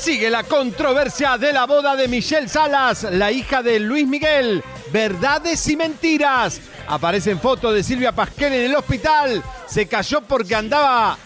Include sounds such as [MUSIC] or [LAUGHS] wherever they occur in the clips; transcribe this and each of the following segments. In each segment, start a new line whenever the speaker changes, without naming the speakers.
Sigue la controversia de la boda de Michelle Salas, la hija de Luis Miguel. Verdades y mentiras. Aparecen fotos de Silvia Pasquel en el hospital. ¿Se cayó porque andaba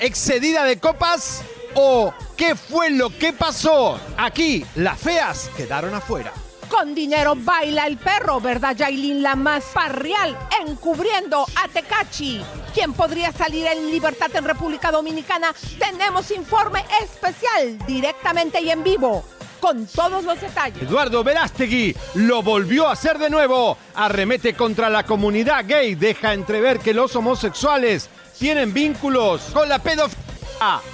excedida de copas? ¿O qué fue lo que pasó? Aquí, las feas quedaron afuera.
Con dinero baila el perro, ¿verdad, Yailin? La más parrial, encubriendo a Tecachi. ¿Quién podría salir en libertad en República Dominicana? Tenemos informe especial, directamente y en vivo, con todos los detalles.
Eduardo Verástegui lo volvió a hacer de nuevo. Arremete contra la comunidad gay. Deja entrever que los homosexuales tienen vínculos con la pedofilia.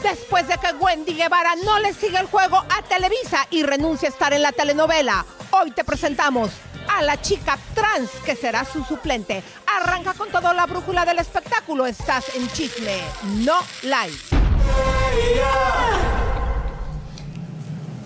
Después de que Wendy Guevara no le siga el juego a Televisa y renuncia a estar en la telenovela, hoy te presentamos a la chica trans que será su suplente. Arranca con toda la brújula del espectáculo. Estás en chisme, no live.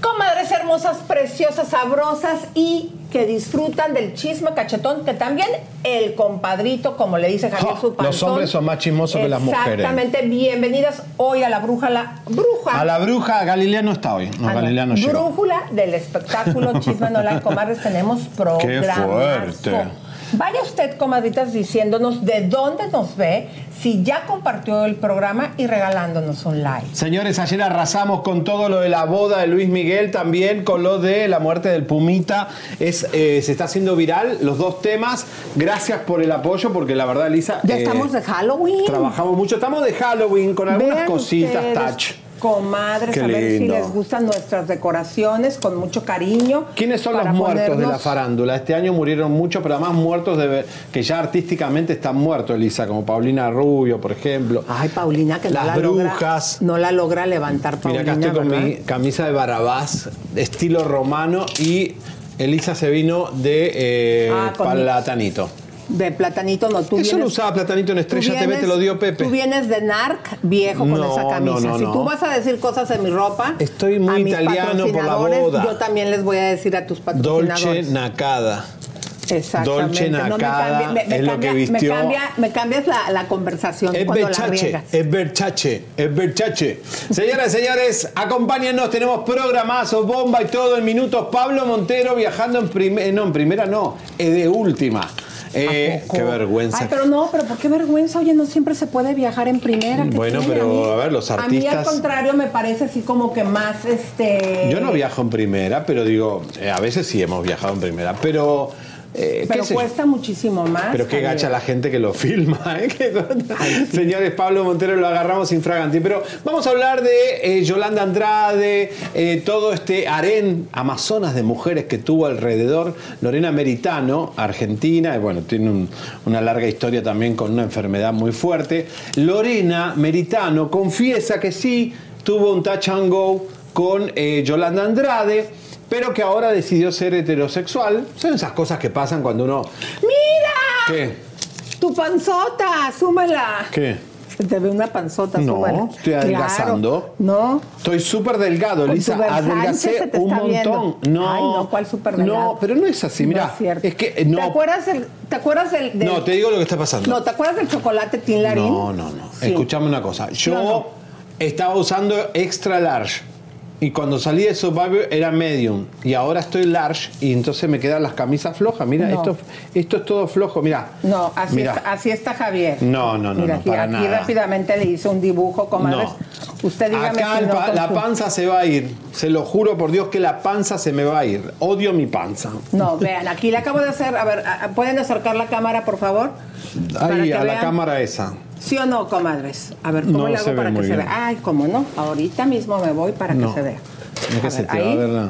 Comadres hermosas, preciosas, sabrosas y que disfrutan del chisme cachetón, que también el compadrito, como le dice Javier
Oh,
su panzón,
los hombres son más chismosos que las mujeres.
Exactamente, bienvenidas hoy a la bruja, la bruja.
A la bruja, Galilea no está hoy. No,
no.
Galilea no llegó.
Brújula del espectáculo Chisme No comadres, tenemos [LAUGHS] programa.
fuerte.
Vaya usted, comadritas, diciéndonos de dónde nos ve, si ya compartió el programa y regalándonos un like.
Señores, ayer arrasamos con todo lo de la boda de Luis Miguel, también con lo de la muerte del Pumita. Es, eh, se está haciendo viral los dos temas. Gracias por el apoyo, porque la verdad, Lisa.
Ya
eh,
estamos de Halloween.
Trabajamos mucho. Estamos de Halloween con algunas
Vean
cositas
ustedes,
touch.
Comadres,
Qué
a ver si les gustan nuestras decoraciones con mucho cariño.
¿Quiénes son los muertos de la farándula? Este año murieron muchos, pero además muertos de, que ya artísticamente están muertos, Elisa, como Paulina Rubio, por ejemplo.
Ay, Paulina, que
Las
no la
brujas.
logra. No la logra levantar
Mira,
Paulina.
acá estoy con
¿verdad?
mi camisa de Barabás, estilo romano, y Elisa se vino de eh,
Ah, mi-
Platanito.
De platanito no, tú
Eso
vienes...
lo usaba Platanito en Estrella TV,
vienes-
te lo dio Pepe.
Tú vienes de narc viejo con esa camisa.
no, no,
si tú vas a decir cosas de mi ropa,
Estoy muy
a mis
italiano por la boda.
Yo también les voy a decir a tus patrocinadores.
Dolce Nacada.
Exactamente.
Dolce
no me
Nacada
cambie- me, me
es lo
cambia-
que vistió-
Me, cambia- me cambias la, la conversación
Es
cuando la
es Versace, es Versace. Señoras y señores, acompáñennos, tenemos programazo, bomba y todo en minutos. Pablo Montero viajando en primera, no, en primera no, es de última. Eh, qué vergüenza.
Ay, pero no, pero ¿por qué vergüenza? Oye, no siempre se puede viajar en primera. ¿qué
Bueno,
tiene?
pero,
mí-
a ver, los
A mí al
artistas-
contrario me parece así como que más este.
Yo no viajo en primera, pero digo, eh, a veces sí hemos viajado en primera, pero... eh,
Pero
yo.
cuesta muchísimo más.
Pero qué gacha la gente que lo [LAUGHS] filma, ¿eh? Señores, Pablo Montero lo agarramos infraganti. Pero vamos a hablar de eh, Yolanda Andrade, todo este harén amazonas de mujeres que tuvo alrededor. Lorena Meritano, argentina, y bueno, tiene un- una larga historia también con una enfermedad muy fuerte. Lorena Meritano confiesa que sí tuvo un touch and go con Yolanda Andrade. Pero que ahora decidió ser heterosexual. Son esas cosas que pasan cuando uno
¡Mira!
¿Qué?
Tu panzota, súmala.
¿Qué?
Te ve una panzota,
No,
súmala.
estoy adelgazando.
Claro. No.
Estoy súper delgado,
Con
Elisa.
tu Versace
Adelgacé
te
un
está viendo.
montón. No,
Ay, no, ¿cuál súper delgado?
No, pero no es así,
No
mira.
es cierto.
que eh, no.
¿Te acuerdas del, te acuerdas del, del-
No, te digo lo que está pasando.
No, ¿te acuerdas del chocolate Tin Larín?
No, no, no.
Sí.
Escuchame una cosa. Yo
No, no.
estaba usando extra large. Y cuando salí de Survivor era medium. Y ahora estoy large. Y entonces me quedan las camisas flojas. Mira,
No.
esto, esto es todo flojo. Mira.
No, así
Mira.
está, así está Javier.
No, no, no,
Mira,
no,
aquí,
para
aquí
nada.
rápidamente le hice un dibujo, comadres. Usted dígame
Acá
si no
pa- la panza se va a ir. Se lo juro por Dios que la panza se me va a ir. Odio mi panza.
No, vean, aquí le acabo de hacer, a ver, ¿pueden acercar la cámara, por favor?
Ahí, a la cámara esa.
¿Sí o no, comadres? A ver, ¿cómo
No
le hago para que se
bien.
vea? Ay, cómo no, ahorita mismo me voy para
No.
que se vea.
No que
A
se va a
ahí.
ver la-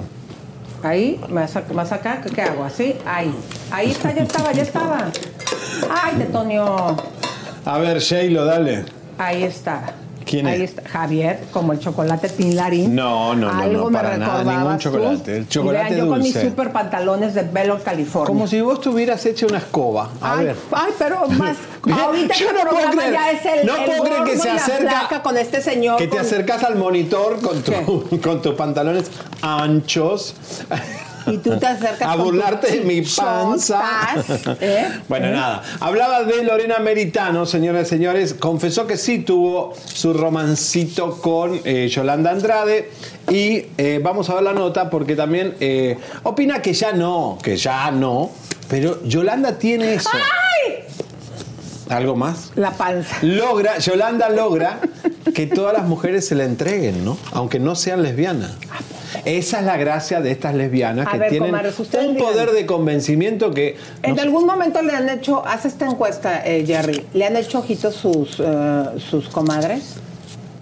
Ahí, más, ac- más acá, ¿qué, qué hago? ¿Así? Ahí. Ahí está, ya estaba, ya estaba. Ay, Tetonio.
A ver, Sheilo, dale.
Ahí está.
¿Quién
Ahí
es?
está. Javier, como el chocolate Tinlarín.
No, no, no,
Algo
no,
me
para nada,
recordabas
ningún chocolate. El chocolate
vean, yo con mis
dulce.
super pantalones de Velo, California.
Como si vos tuvieras hecho una escoba. A
ay,
ver.
ay, pero más. [LAUGHS] Ahorita
yo
este
no puedo creer.
ya es el,
No
el
puedo creer que se acerca-
con este señor.
Que te
con-
acercas al monitor con, tu- [LAUGHS] con tus pantalones anchos.
Y tú te acercas
a burlarte de mi panza. [LAUGHS]
¿eh?
Bueno,
¿Eh?
nada. Hablaba de Lorena Meritano, señoras y señores. Confesó que sí tuvo su romancito con eh, Yolanda Andrade. Y eh, vamos a ver la nota porque también opina que ya no, que ya no. Pero Yolanda tiene eso. ¿Algo más?
La panza.
Logra, Yolanda logra que todas las mujeres se la entreguen, ¿no? Aunque no sean lesbianas. Esa es la gracia de estas lesbianas
A
que
ver,
tienen un poder de convencimiento que
En
no-
algún momento le han hecho, hace esta encuesta, eh, Jerry, ¿le han hecho ojitos sus, eh, sus comadres?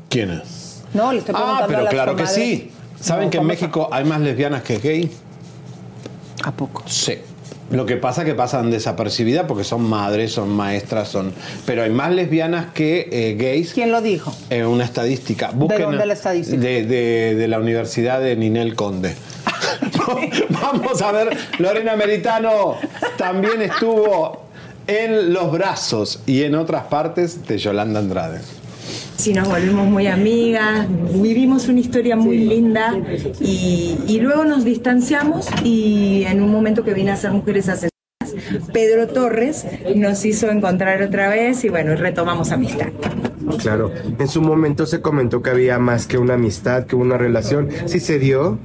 ¿Quién es?
No, le estoy preguntando
Ah,
a
pero
las
claro que sí. ¿Saben
No,
que en
¿cómo
México hay más lesbianas que gay?
¿A poco?
Sí. Lo que pasa es que pasan desapercibidas porque son madres, son maestras, son. Pero hay más lesbianas que eh, gays.
¿Quién lo dijo?
En una estadística. Busquen
dónde la estadística?
De, de- de la Universidad de Ninel Conde. [LAUGHS] [LAUGHS] Vamos a ver, Lorena Meritano también estuvo en los brazos y en otras partes de Yolanda Andrade.
Sí, nos volvimos muy amigas, vivimos una historia muy linda y, y luego nos distanciamos y en un momento que vine a ser Mujeres Asesinas, Pedro Torres nos hizo encontrar otra vez y bueno, retomamos amistad.
Claro, en su momento se comentó que había más que una amistad, que una relación. ¿Sí se dio?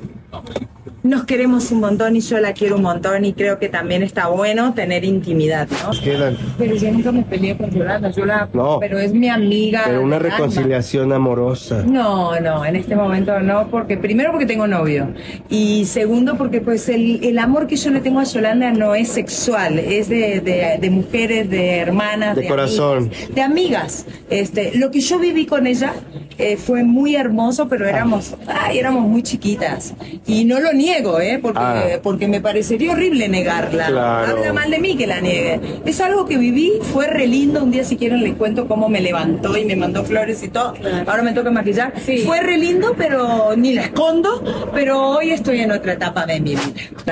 Nos queremos un montón y yo la quiero un montón y creo que también está bueno tener intimidad, ¿no?
Quedan.
Pero yo nunca me peleé con Yolanda, yo la...
No.
Pero es mi amiga.
Pero una reconciliación amorosa.
No, no, en este momento no, porque primero porque tengo novio y segundo porque pues el, el amor que yo le tengo a Yolanda no es sexual, es de, de- de mujeres, de hermanas,
De corazón.
amigas, de amigas. Este, lo que yo viví con ella eh, fue muy hermoso, pero éramos, ay, éramos muy chiquitas y no lo niego, ¿eh? Porque,
Ah.
porque me parecería horrible negarla.
Claro.
Habla mal de mí que la niegue. Es algo que viví, fue re lindo. Un día, si quieren, les cuento cómo me levantó y me mandó flores y todo. Ahora me toca maquillar. Fue re lindo, pero ni la escondo. Pero hoy estoy en otra etapa de mi vida.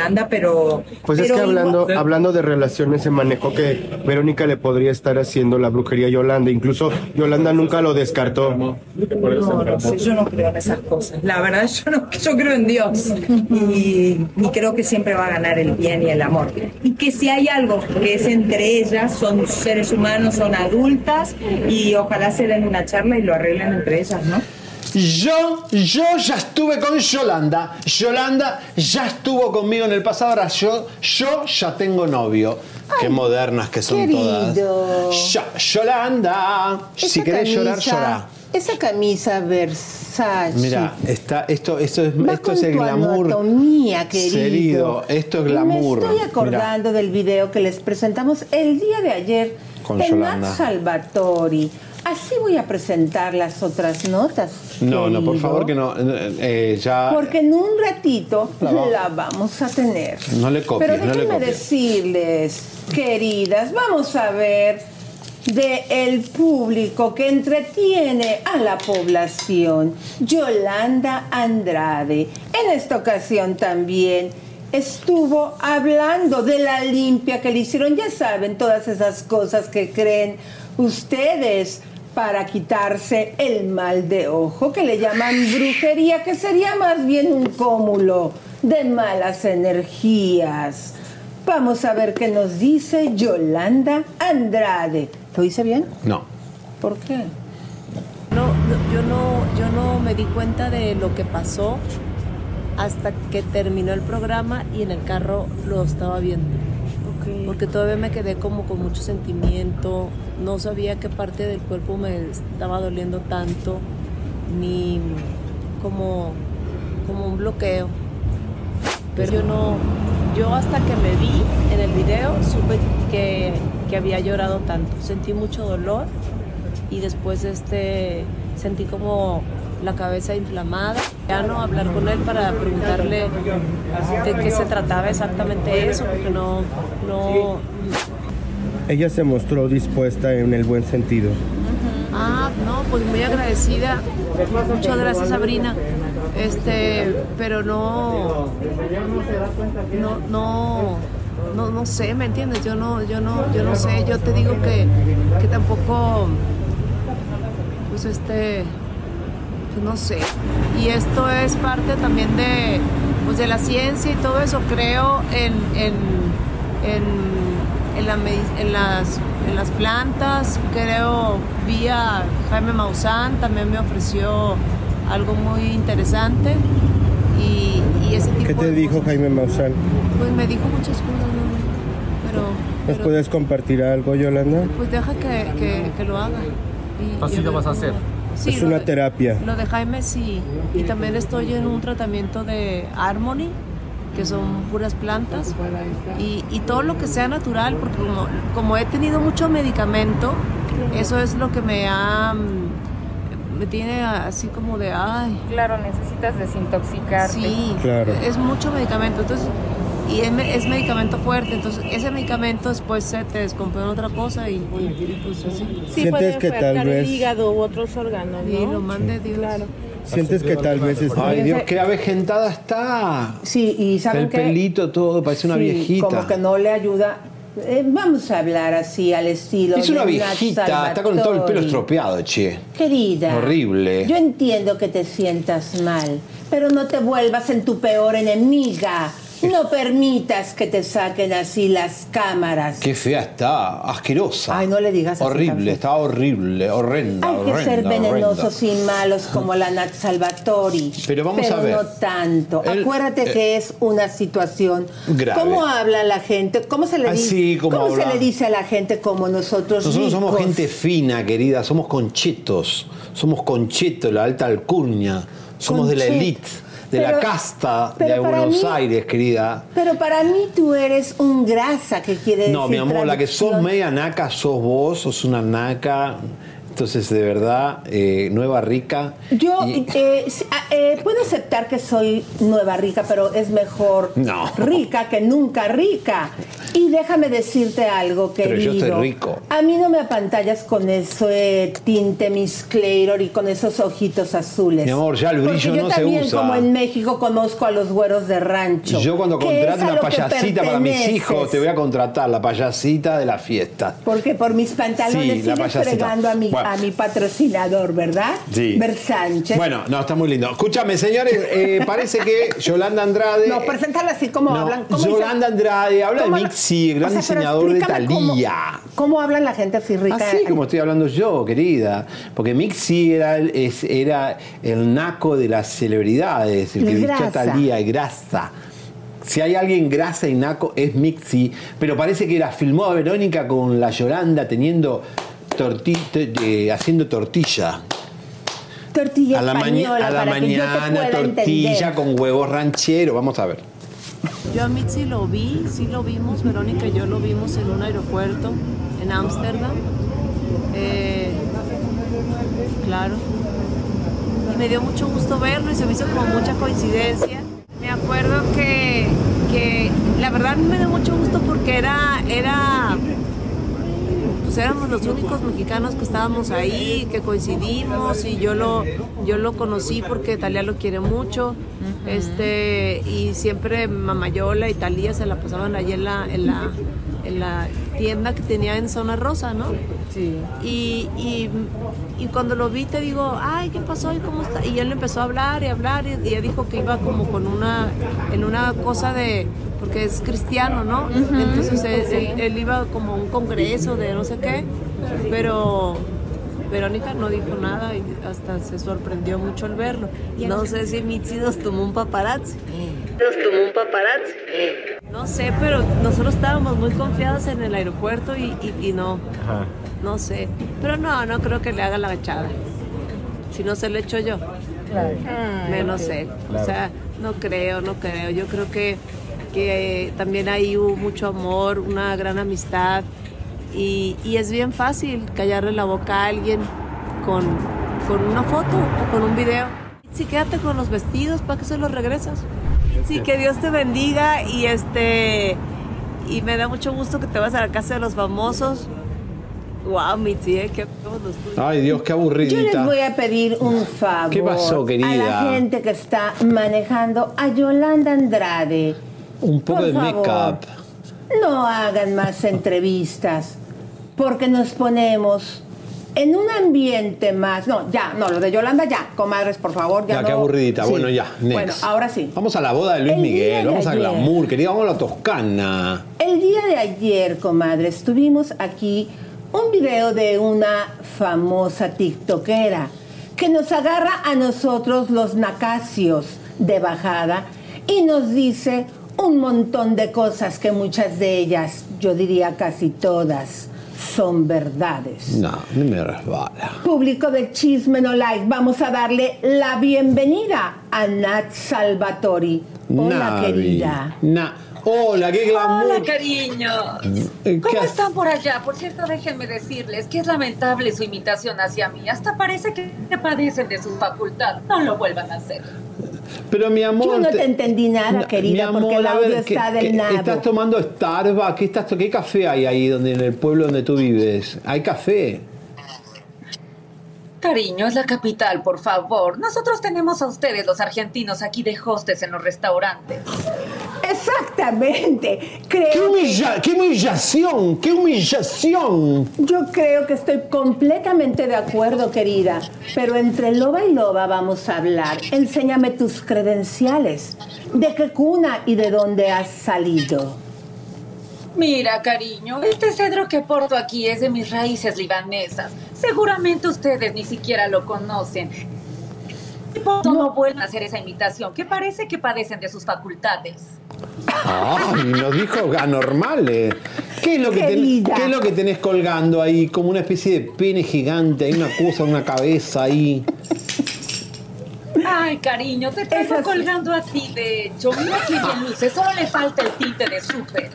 Anda, pero.
Pues es
pero
que hablando,
igual-
hablando de relaciones se manejó que Verónica le podría estar haciendo la brujería a Yolanda. Incluso Yolanda nunca lo descartó.
No, no sé, yo no creo en esas cosas. La verdad, yo no, yo creo en Dios [LAUGHS] y, y creo que siempre va a ganar el bien y el amor. Y que si hay algo que es entre ellas, son seres humanos, son adultas y ojalá se den una charla y lo arreglen entre ellas, ¿no?
Yo, yo ya estuve con Yolanda. Yolanda ya estuvo conmigo en el pasado. Ahora yo, yo ya tengo novio. Qué modernas que son
querido.
todas. Ya, Yolanda. si querés llorar,
camisa-
llorá.
Esa camisa
Mira, está, esto, esto es, esto es el glamour.
anatomía, querido.
Esto es glamour.
Me estoy acordando del video que les presentamos el día de ayer
Con Yolanda.
Nat Salvatori. Así voy a presentar las otras notas.
No, no, por favor que no. eh, eh, ya.
Porque en un ratito
La vamos-
la vamos a tener.
No le copies,
Pero
no le
déjenme
copies.
decirles, queridas, vamos a ver de el público que entretiene a la población, Yolanda Andrade. En esta ocasión también estuvo hablando de la limpia que le hicieron. Ya saben, todas esas cosas que creen ustedes para quitarse el mal de ojo, que le llaman brujería, que sería más bien un cúmulo de malas energías. Vamos a ver qué nos dice Yolanda Andrade. ¿Lo hice bien?
No.
¿Por qué?
No, no, yo no, yo no me di cuenta de lo que pasó hasta que terminó el programa y en el carro lo estaba viendo. Porque todavía me quedé como con mucho sentimiento, no sabía qué parte del cuerpo me estaba doliendo tanto ni como, como un bloqueo. Pero yo no, yo hasta que me vi en el video supe que, que había llorado tanto. Sentí mucho dolor y después este, sentí como la cabeza inflamada. Ya no hablar con él para preguntarle de qué se trataba exactamente eso, porque no, no,
Ella se mostró dispuesta en el buen sentido.
Ah, no, pues muy agradecida. Muchas gracias, Sabrina. Este, pero no, no, no, no, no sé, ¿me entiendes? Yo no, yo no, yo no sé. Yo te digo que, que tampoco, pues este, pues no sé. Y esto es parte también de, pues de la ciencia y todo eso. Creo en, en, en, en, la en las, en las plantas. Creo, vi a Jaime Maussan, también me ofreció algo muy interesante. Y, y ese tipo
¿Qué te
de
dijo
cosas.
Jaime Maussan?
Pues me dijo muchas cosas, ¿no? pero,
¿Nos
pero,
puedes compartir algo, Yolanda?
pues deja que, que, que lo haga. Y-
Así
y
lo vas a hacer.
Sí,
es
lo
una
de-
terapia.
Lo de Jaime sí. Y también estoy en un tratamiento de Harmony, que son puras plantas. Y, y todo lo que sea natural, porque como, como he tenido mucho medicamento, eso es lo que me ha... Me tiene así como de, ay,
Claro, necesitas desintoxicarte.
sí,
Claro.
es mucho medicamento. Entonces, y es, me- es medicamento fuerte, entonces ese medicamento después se te descompone otra cosa y, y pues así.
Sí,
¿Sientes
puede
que tal vez-
el hígado u otros órganos,
Y
¿no?
lo mande Dios.
Claro.
¿Sientes que tal vez está...
Ay, Dios, qué avejentada está.
Sí, y ¿saben
El pelito todo, parece una
Sí,
viejita.
Como que no le ayuda. Eh, vamos a hablar así al estilo.
Es una viejita, está con todo el pelo estropeado, che.
Querida.
Horrible.
Yo entiendo que te sientas mal, pero no te vuelvas en tu peor enemiga. No permitas que te saquen así las cámaras.
Qué fea está, asquerosa.
Ay, no le digas así
Horrible, está horrible, horrenda.
Hay que ser venenosos
horrenda.
y malos como la Nat Salvatori.
Pero vamos a ver.
no tanto. Acuérdate
eh,
que es una situación.
grave.
¿Cómo habla la gente? ¿Cómo se le
Así
dice?
como
¿Cómo se le dice a la gente como nosotros?
Nosotros somos gente fina, querida, somos conchetos, somos conchetos, la alta alcurnia, somos de la
Conchet.
De la casta de Buenos
mí-
Aires, querida.
Pero para mí tú eres un grasa que quiere decir.
No, mi amor, la que sos media naca sos vos, sos una naca. Entonces, de verdad, eh, nueva rica.
Yo
Y-
eh, ah, eh, puedo aceptar que soy nueva rica, pero es mejor
No.
rica que nunca rica. Y déjame decirte algo,
Pero
querido.
yo estoy rico.
A mí no me apantallas con ese tinte Miss Clayror y con esos ojitos azules.
Mi amor, ya el brillo
yo
no se
también,
usa.
como en México, conozco a los güeros de rancho.
Yo cuando
a
una payasita para mis hijos, te voy a contratar la payasita de la fiesta.
Porque por mis pantalones
Sí,
sigues a mi,
Bueno.
a mi patrocinador, ¿verdad?
Sí.
Ver Sánchez.
Bueno, no, está muy lindo. Escúchame, señores, eh, parece que Yolanda Andrade.
No, presentarla así como
No,
hablan. ¿cómo dicen?
Yolanda Andrade habla de
¿Cómo la-
Mixi, gran
O sea, pero
diseñador de
explícame cómo-. ¿Cómo, habla la gente así rica?
Así como estoy hablando yo, querida. Porque Mixi era el, es- era el naco de las celebridades, el que
Es
vistió a
grasa.
Talía, grasa. Si hay alguien grasa y naco es Mixi, pero parece que la filmó a Verónica con la Yolanda teniendo torti- haciendo tortilla.
Tortilla
A la, maña-
española
a la
para que yo te
mañana
pueda
tortilla
entender.
con huevos ranchero. Vamos a ver.
Yo a Mitzi lo vi, sí lo vimos, Verónica y yo lo vimos en un aeropuerto en Ámsterdam. Eh, claro. Y me dio mucho gusto verlo y se me hizo como mucha coincidencia. Me acuerdo que, que la verdad me dio mucho gusto porque era, era, pues éramos los únicos mexicanos que estábamos ahí, que coincidimos y yo lo, yo lo conocí porque Talía lo quiere mucho. Este, y siempre Mamayola y Talía se la pasaban allí en la, en la, en la tienda que tenía en Zona Rosa, ¿no?
Sí.
Y, y, y cuando lo vi te digo, ay, ¿qué pasó? ¿Y cómo está? Y él empezó a hablar y hablar y, ella dijo que iba como con una, en una cosa de, porque es cristiano, ¿no? Entonces él, él- él iba como a un congreso de no sé qué, pero Verónica no dijo nada y hasta se sorprendió mucho al verlo. No sé si Mitzi nos tomó un paparazzi. Nos tomó un paparazzi. No sé, pero nosotros estábamos muy confiados en el aeropuerto y, y- y no, no sé. Pero no, no creo que le haga la gachada. si no se lo echo yo. Menos él. O sea, no creo, no creo. Yo creo que, que también ahí hubo mucho amor, una gran amistad. Y, y es bien fácil callarle la boca a alguien con, con una foto o con un video. Sí, quédate con los vestidos, ¿para qué se los regresas? Sí, que Dios te bendiga y este y me da mucho gusto que te vas a la casa de los famosos. Wow, Mitzi, ¿eh? qué los tuyos.
Ay, Dios, qué
Yo les
aburridita.
voy a pedir un favor
¿Qué pasó, querida?
a la gente que está manejando a Yolanda Andrade.
Un poco
Por
de make-up.
No hagan más entrevistas porque nos ponemos en un ambiente más. No, ya, no, lo de Yolanda ya, comadres, por favor, ya.
Ya,
no.
qué aburridita.
Sí.
Bueno, ya, next.
Bueno, ahora sí.
Vamos a la boda de Luis
El
Miguel,
de
vamos a glamour, querida, vamos a la Toscana.
El día de ayer, comadres, tuvimos aquí un video de una famosa tiktokera que nos agarra a nosotros los nacacios de bajada y nos dice un montón de cosas que muchas de ellas, yo diría casi todas, son verdades.
No, no me resbala.
Público de Chisme No Like, vamos a darle la bienvenida a Nat Salvatori. Hola,
Navi.
querida.
Na- Hola, qué glamour.
Hola, cariño.
Eh,
¿Cómo
¿qué
están por allá? Por cierto, déjenme decirles que es lamentable su imitación hacia mí. Hasta parece que padecen de su facultad. No lo vuelvan a hacer.
Pero mi amor.
Yo no te entendí nada,
Na-
querida,
mi amor,
porque el audio
ver, ¿qué-
está del
qué-
nabo.
¿Estás tomando Starbucks? ¿Qué, estás, ¿Qué café hay ahí donde, en el pueblo donde tú vives? ¿Hay café?
Cariño, es la capital, por favor. Nosotros tenemos a ustedes, los argentinos, aquí de hostes en los restaurantes.
Exactamente. Creo
¡Qué,
que-
qué humillación! ¡Qué humillación!
yo creo que estoy completamente de acuerdo, querida. Pero entre loba y loba vamos a hablar. Enséñame tus credenciales. ¿De qué cuna y de dónde has salido?
Mira, cariño, este cedro que porto aquí es de mis raíces libanesas. Seguramente ustedes ni siquiera lo conocen. No vuelvan a hacer esa imitación, que parece que padecen de sus facultades.
¡Ay! Nos dijo anormales. ¿Qué es, lo que ten-. ¿Qué es lo que tenés colgando ahí? Como una especie de pene gigante, hay una cosa, una cabeza ahí.
Ay, cariño, te
Esas-
colgando a ti, de hecho. Mira qué bien luce, solo le falta el tinte de súper.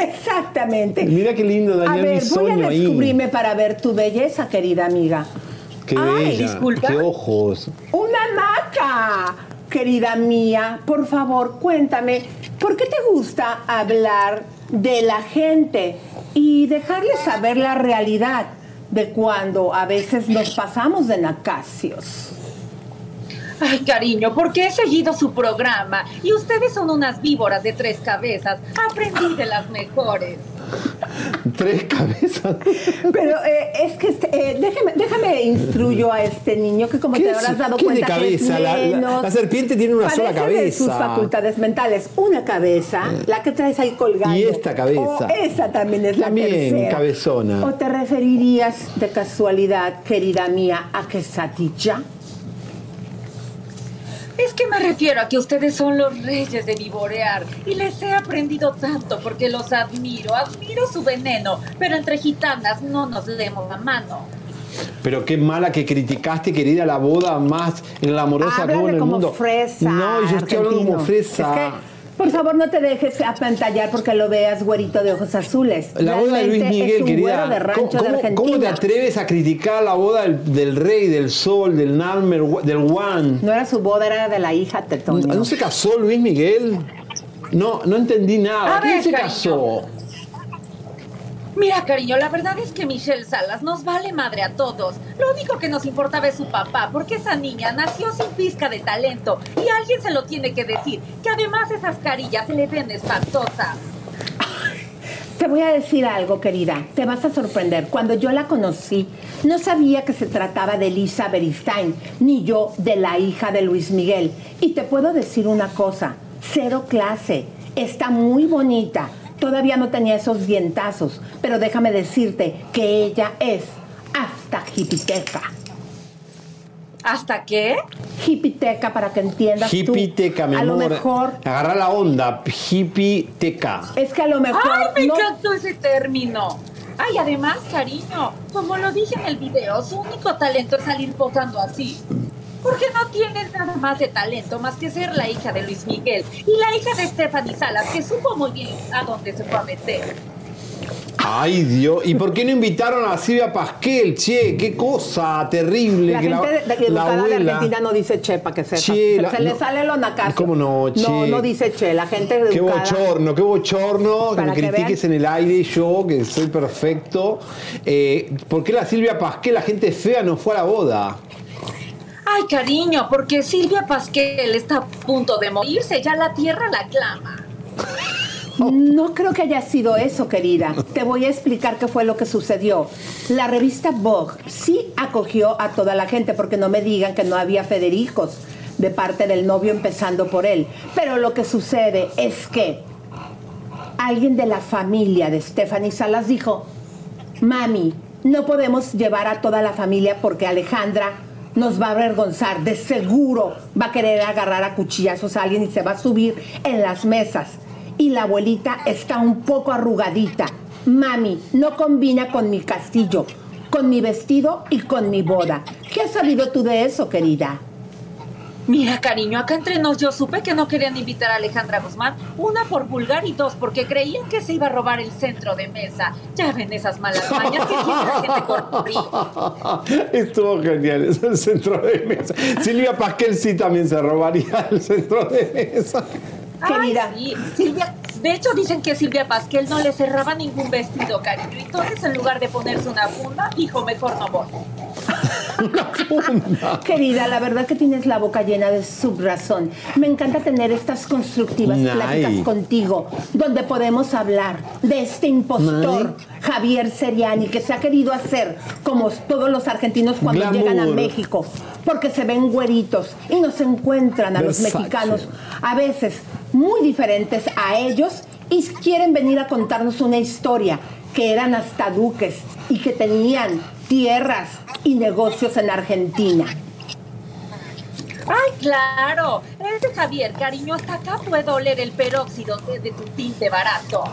Exactamente.
Mira qué lindo,
A
Daniel, mi
ver, voy
sueño
a
ahí.
descubrirme para ver tu belleza, querida amiga.
Qué
Ay,
bella,
disculpa.
qué ojos.
Una maca, querida mía. Por favor, cuéntame, ¿por qué te gusta hablar de la gente y dejarles saber la realidad de cuando a veces nos pasamos de nacacios?
Ay, cariño, porque he seguido su programa y ustedes son unas víboras de tres cabezas. Aprendí de las mejores. [LAUGHS]
Tres cabezas.
Pero eh, es que, este, eh, déjame, déjame instruyo a este niño que como
¿Qué
te
es-
habrás dado
qué es de
cuenta que es
cabeza? La- la-
menos,
la serpiente tiene una sola
padece de sus
cabeza.
facultades mentales. Una cabeza, la que traes ahí colgando.
Y esta cabeza.
O esa también es
También,
la tercera.
cabezona.
¿O te referirías de casualidad, querida mía, a quesadilla?
Es que me refiero a que ustedes son los reyes de vivorear y les he aprendido tanto porque los admiro, admiro su veneno, pero entre gitanas no nos leemos la mano.
Pero qué mala que criticaste, querida, la boda más glamorosa que hubo en
Háblale
el
como
mundo.
fresa.
No, yo estoy hablando como fresa.
Es que, por favor, no te dejes apantallar porque lo veas güerito de ojos azules.
La boda de Luis Miguel, querida.
güero de rancho
¿Cómo,
de Argentina.
cómo te atreves a criticar la boda del, del rey, del sol, del Nalmer, del Juan?
No era su boda, era de la hija de Toño.
¿No se casó Luis Miguel? No, no entendí nada.
A
¿Quién se
cariño.
casó?
Mira, cariño, la verdad es que Michelle Salas nos vale madre a todos. Lo único que nos importaba es su papá, porque esa niña nació sin pizca de talento y alguien se lo tiene que decir, que además esas carillas se le ven espantosas.
Te voy a decir algo, querida. Te vas a sorprender. Cuando yo la conocí, no sabía que se trataba de Lisa Beristain, ni yo de la hija de Luis Miguel. Y te puedo decir una cosa, cero clase. Está muy bonita. Todavía no tenía esos dientazos, pero déjame decirte que ella es hasta hipiteca.
¿Hasta qué?
Hipiteca, para que entiendas tú.
Hippiteca, mi
A
amor.
lo mejor,
Agarra la onda. Hippiteca.
es que a lo mejor...
¡Ay, me
no-
encantó ese término! Ay, además, cariño, como lo dije en el video, su único talento es salir posando así. Porque no tiene nada más de talento más que ser la hija de Luis Miguel y la hija de Stephanie Salas, que supo muy bien a dónde se fue a meter.
Ay, Dios. ¿Y por qué no invitaron a Silvia Pasquel? Che, qué cosa terrible.
La
que
gente de, de,
la
educada de
abuela-
Argentina no dice che para que sepa.
Che,
se
la-
se le
no.
sale lo nacazo.
¿Cómo no, che?
No, no dice che. La gente
Qué
educada.
bochorno, qué bochorno que
Para
me
que
critiques
vean.
en el aire yo, que soy perfecto. Eh, ¿Por qué la Silvia Pasquel, la gente fea, no fue a la boda?
Ay, cariño, porque Silvia Pasquel está a punto de morirse, ya la tierra la clama.
No creo que haya sido eso, querida. Te voy a explicar qué fue lo que sucedió. La revista Vogue sí acogió a toda la gente, porque no me digan que no había Federicos de parte del novio empezando por él. Pero lo que sucede es que alguien de la familia de Stephanie Salas dijo, mami, no podemos llevar a toda la familia porque Alejandra nos va a avergonzar, de seguro va a querer agarrar a cuchillazos a alguien y se va a subir en las mesas. Y la abuelita está un poco arrugadita. Mami, no combina con mi castillo, con mi vestido y con mi boda. ¿Qué has sabido tú de eso, querida?
Mira, cariño, acá entre nos yo supe que no querían invitar a Alejandra Guzmán, una por vulgar y dos porque creían que se iba a robar el centro de mesa. Ya ven esas malas mañas que tiene la gente corrupta. [LAUGHS]
Estuvo genial, es el centro de mesa. Silvia Pasquel sí también se robaría el centro de mesa.
Querida. sí, Silvia. De hecho, dicen que Silvia Pasquel no le cerraba ningún vestido, cariño. Entonces, en lugar de ponerse una funda, dijo, mejor no voy. [LAUGHS]
Querida, la verdad que tienes la boca llena de subrazón. Me encanta tener estas constructivas
Nay.
pláticas contigo, donde podemos hablar de este impostor, Javier Seriani, que se ha querido hacer como todos los argentinos cuando
Glamour.
llegan a México, porque se ven güeritos y nos encuentran a los mexicanos a veces muy diferentes a ellos y quieren venir a contarnos una historia que eran hasta duques y que tenían tierras y negocios en Argentina.
Ay, claro. Ese Javier, cariño, hasta acá puedo oler el peróxido de, de tu tinte barato. [LAUGHS]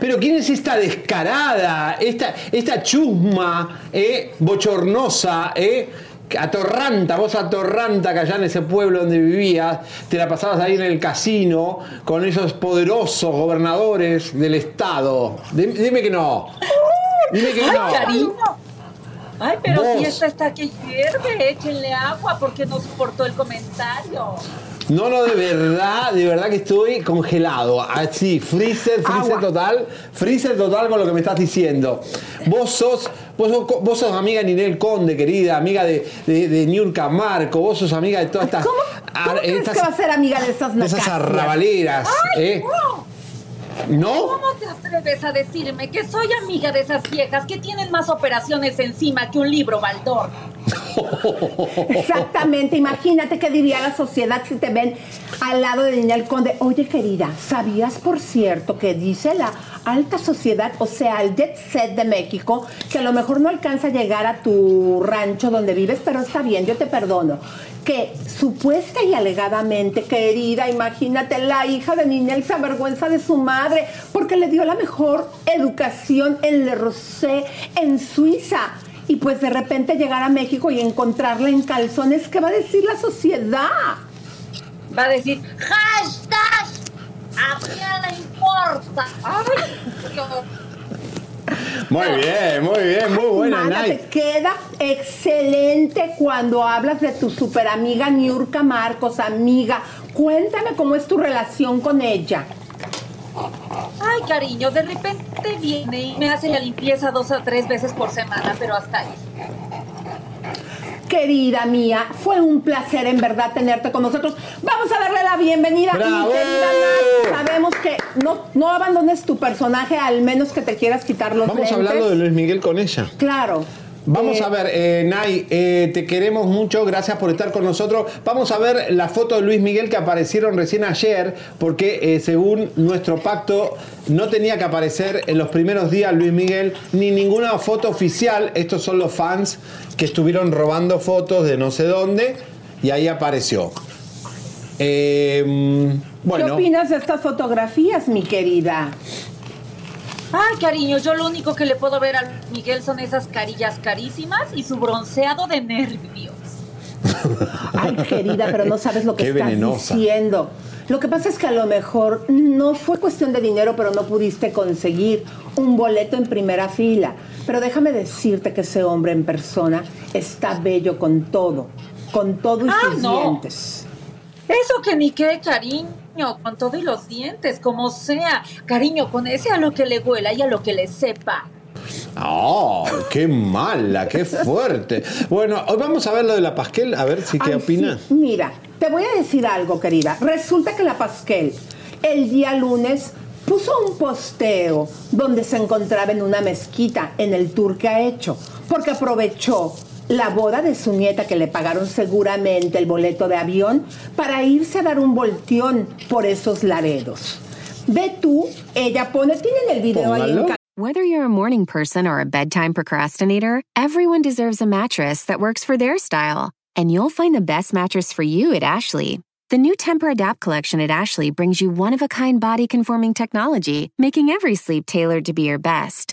Pero ¿quién es esta descarada? Esta, esta chusma, eh, bochornosa, eh, atorranta, vos atorranta que allá en ese pueblo donde vivías, te la pasabas ahí en el casino con esos poderosos gobernadores del estado. Dime, dime que no. Dime que
Ay,
no.
cariño. Ay, pero
Vos.
si esta está que hierve, échenle agua porque no soportó el comentario.
No, no, de verdad, de verdad que estoy congelado. Así, freezer, freezer total, freezer total con lo que me estás diciendo. Vos sos, vos sos, vos sos amiga de Ninel Conde, querida, amiga de, de, de Niurka Marco, vos sos amiga de todas estas.
¿Cómo
ar-
crees
estas-
que va a ser amiga de esas
de esas arrabaleras,
Ay,
¿eh?
no.
¿No?
¿Cómo te atreves a decirme que soy amiga de esas viejas que tienen más operaciones encima que un libro baldor? [LAUGHS]
Exactamente, imagínate qué diría la sociedad si te ven al lado de Ninel Conde. Oye, querida, ¿sabías, por cierto, que dice la alta sociedad, o sea, el jet set de México, que a lo mejor no alcanza a llegar a tu rancho donde vives, pero está bien, yo te perdono? Que supuesta y alegadamente, querida, imagínate, la hija de Ninel se avergüenza de su madre porque le dio la mejor educación en Le Rosé, en Suiza. Y pues de repente llegar a México y encontrarla en calzones, ¿qué va a decir la sociedad?
Va a decir, hashtag, a quién le importa.
Muy bien, muy bien, muy buena,
Mana, te queda excelente cuando hablas de tu super amiga Niurka Marcos, amiga. Cuéntame cómo es tu relación con ella.
Ay, cariño, de repente viene y me hace la limpieza dos a tres veces por semana, pero hasta ahí.
Querida mía, fue un placer en verdad tenerte con nosotros. Vamos a darle la bienvenida. Y querida Nat, sabemos que no, no abandones tu personaje, al menos que te quieras quitar los
Vamos
lentes.
hablando de Luis Miguel con ella.
Claro.
Vamos
Eh,
a ver, eh, Nay, eh, te queremos mucho, gracias por estar con nosotros. Vamos a ver la foto de Luis Miguel que aparecieron recién ayer, porque eh, según nuestro pacto no tenía que aparecer en los primeros días Luis Miguel ni ninguna foto oficial. Estos son los fans que estuvieron robando fotos de no sé dónde y ahí apareció. Eh,
¿Qué opinas de estas fotografías, mi querida?
Ay, cariño, yo lo único que le puedo ver a Miguel son esas carillas carísimas y su bronceado de nervios.
Ay, querida, pero no [LAUGHS] sabes lo que
Qué
estás
venenosa.
diciendo. Lo que pasa es que a lo mejor no fue cuestión de dinero, pero no pudiste conseguir un boleto en primera fila. Pero déjame decirte que ese hombre en persona está bello con todo, con todo y
Ah,
sus
no.
dientes.
Eso que ni qué, cariño, con todo y los dientes, como sea. Cariño, con ese a lo que le huela y a lo que le sepa.
¡Oh, qué mala, qué fuerte! Bueno, hoy vamos a ver lo de la Pasquel, a ver si qué
Ay,
opina.
sí. Mira, te voy a decir algo, querida. Resulta que la Pasquel el día lunes puso un posteo donde se encontraba en una mezquita en el tour que ha hecho, porque aprovechó la boda de su nieta que le pagaron seguramente el boleto de avión para irse a dar un volteón por esos laredos. Ve tú, ella pone, tienen el video ahí en
Póngalo.
ca-
Whether you're a morning person or a bedtime procrastinator, everyone deserves a mattress that works for their style. And you'll find the best mattress for you at Ashley. The new Temper Adapt collection at Ashley brings you one of a kind body conforming technology, making every sleep tailored to be your best.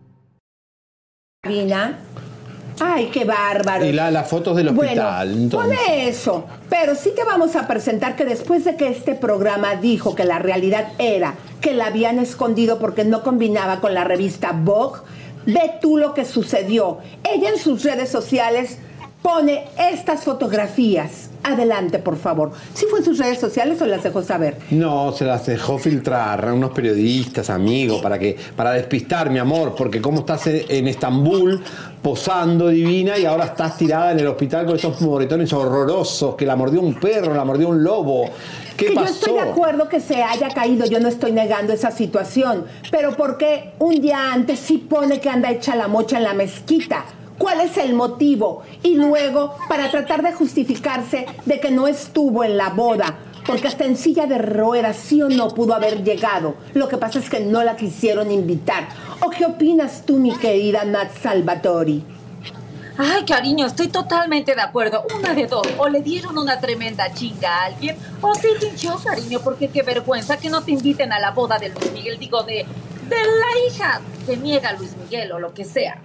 Cabina. Ay, qué bárbaro.
Y la- las fotos del hospital,
Bueno,
entonces.
pone eso. Pero sí te vamos a presentar que después de que este programa dijo que la realidad era que la habían escondido porque no combinaba con la revista Vogue, ve tú lo que sucedió. Ella en sus redes sociales pone estas fotografías. Adelante, por favor. ¿Sí fue en sus redes sociales o las dejó saber?
No, se las dejó filtrar a unos periodistas, amigos, para que para despistar, mi amor, porque como estás en, en Estambul posando divina y ahora estás tirada en el hospital con estos moretones horrorosos, que la mordió un perro, la mordió un lobo. ¿Qué
que
pasó?
yo estoy de acuerdo que se haya caído, yo no estoy negando esa situación, pero ¿por qué un día antes sí pone que anda hecha la mocha en la mezquita? ¿Cuál es el motivo? Y luego, para tratar de justificarse de que no estuvo en la boda, porque hasta en silla de ruedas sí o no pudo haber llegado. Lo que pasa es que no la quisieron invitar. ¿O qué opinas tú, mi querida Nat Salvatori?
Ay, cariño, estoy totalmente de acuerdo. Una de dos. O le dieron una tremenda chinga a alguien, o se pinchó, cariño, porque qué vergüenza que no te inviten a la boda de Luis Miguel, digo, de, de la hija que niega Luis Miguel o lo que sea.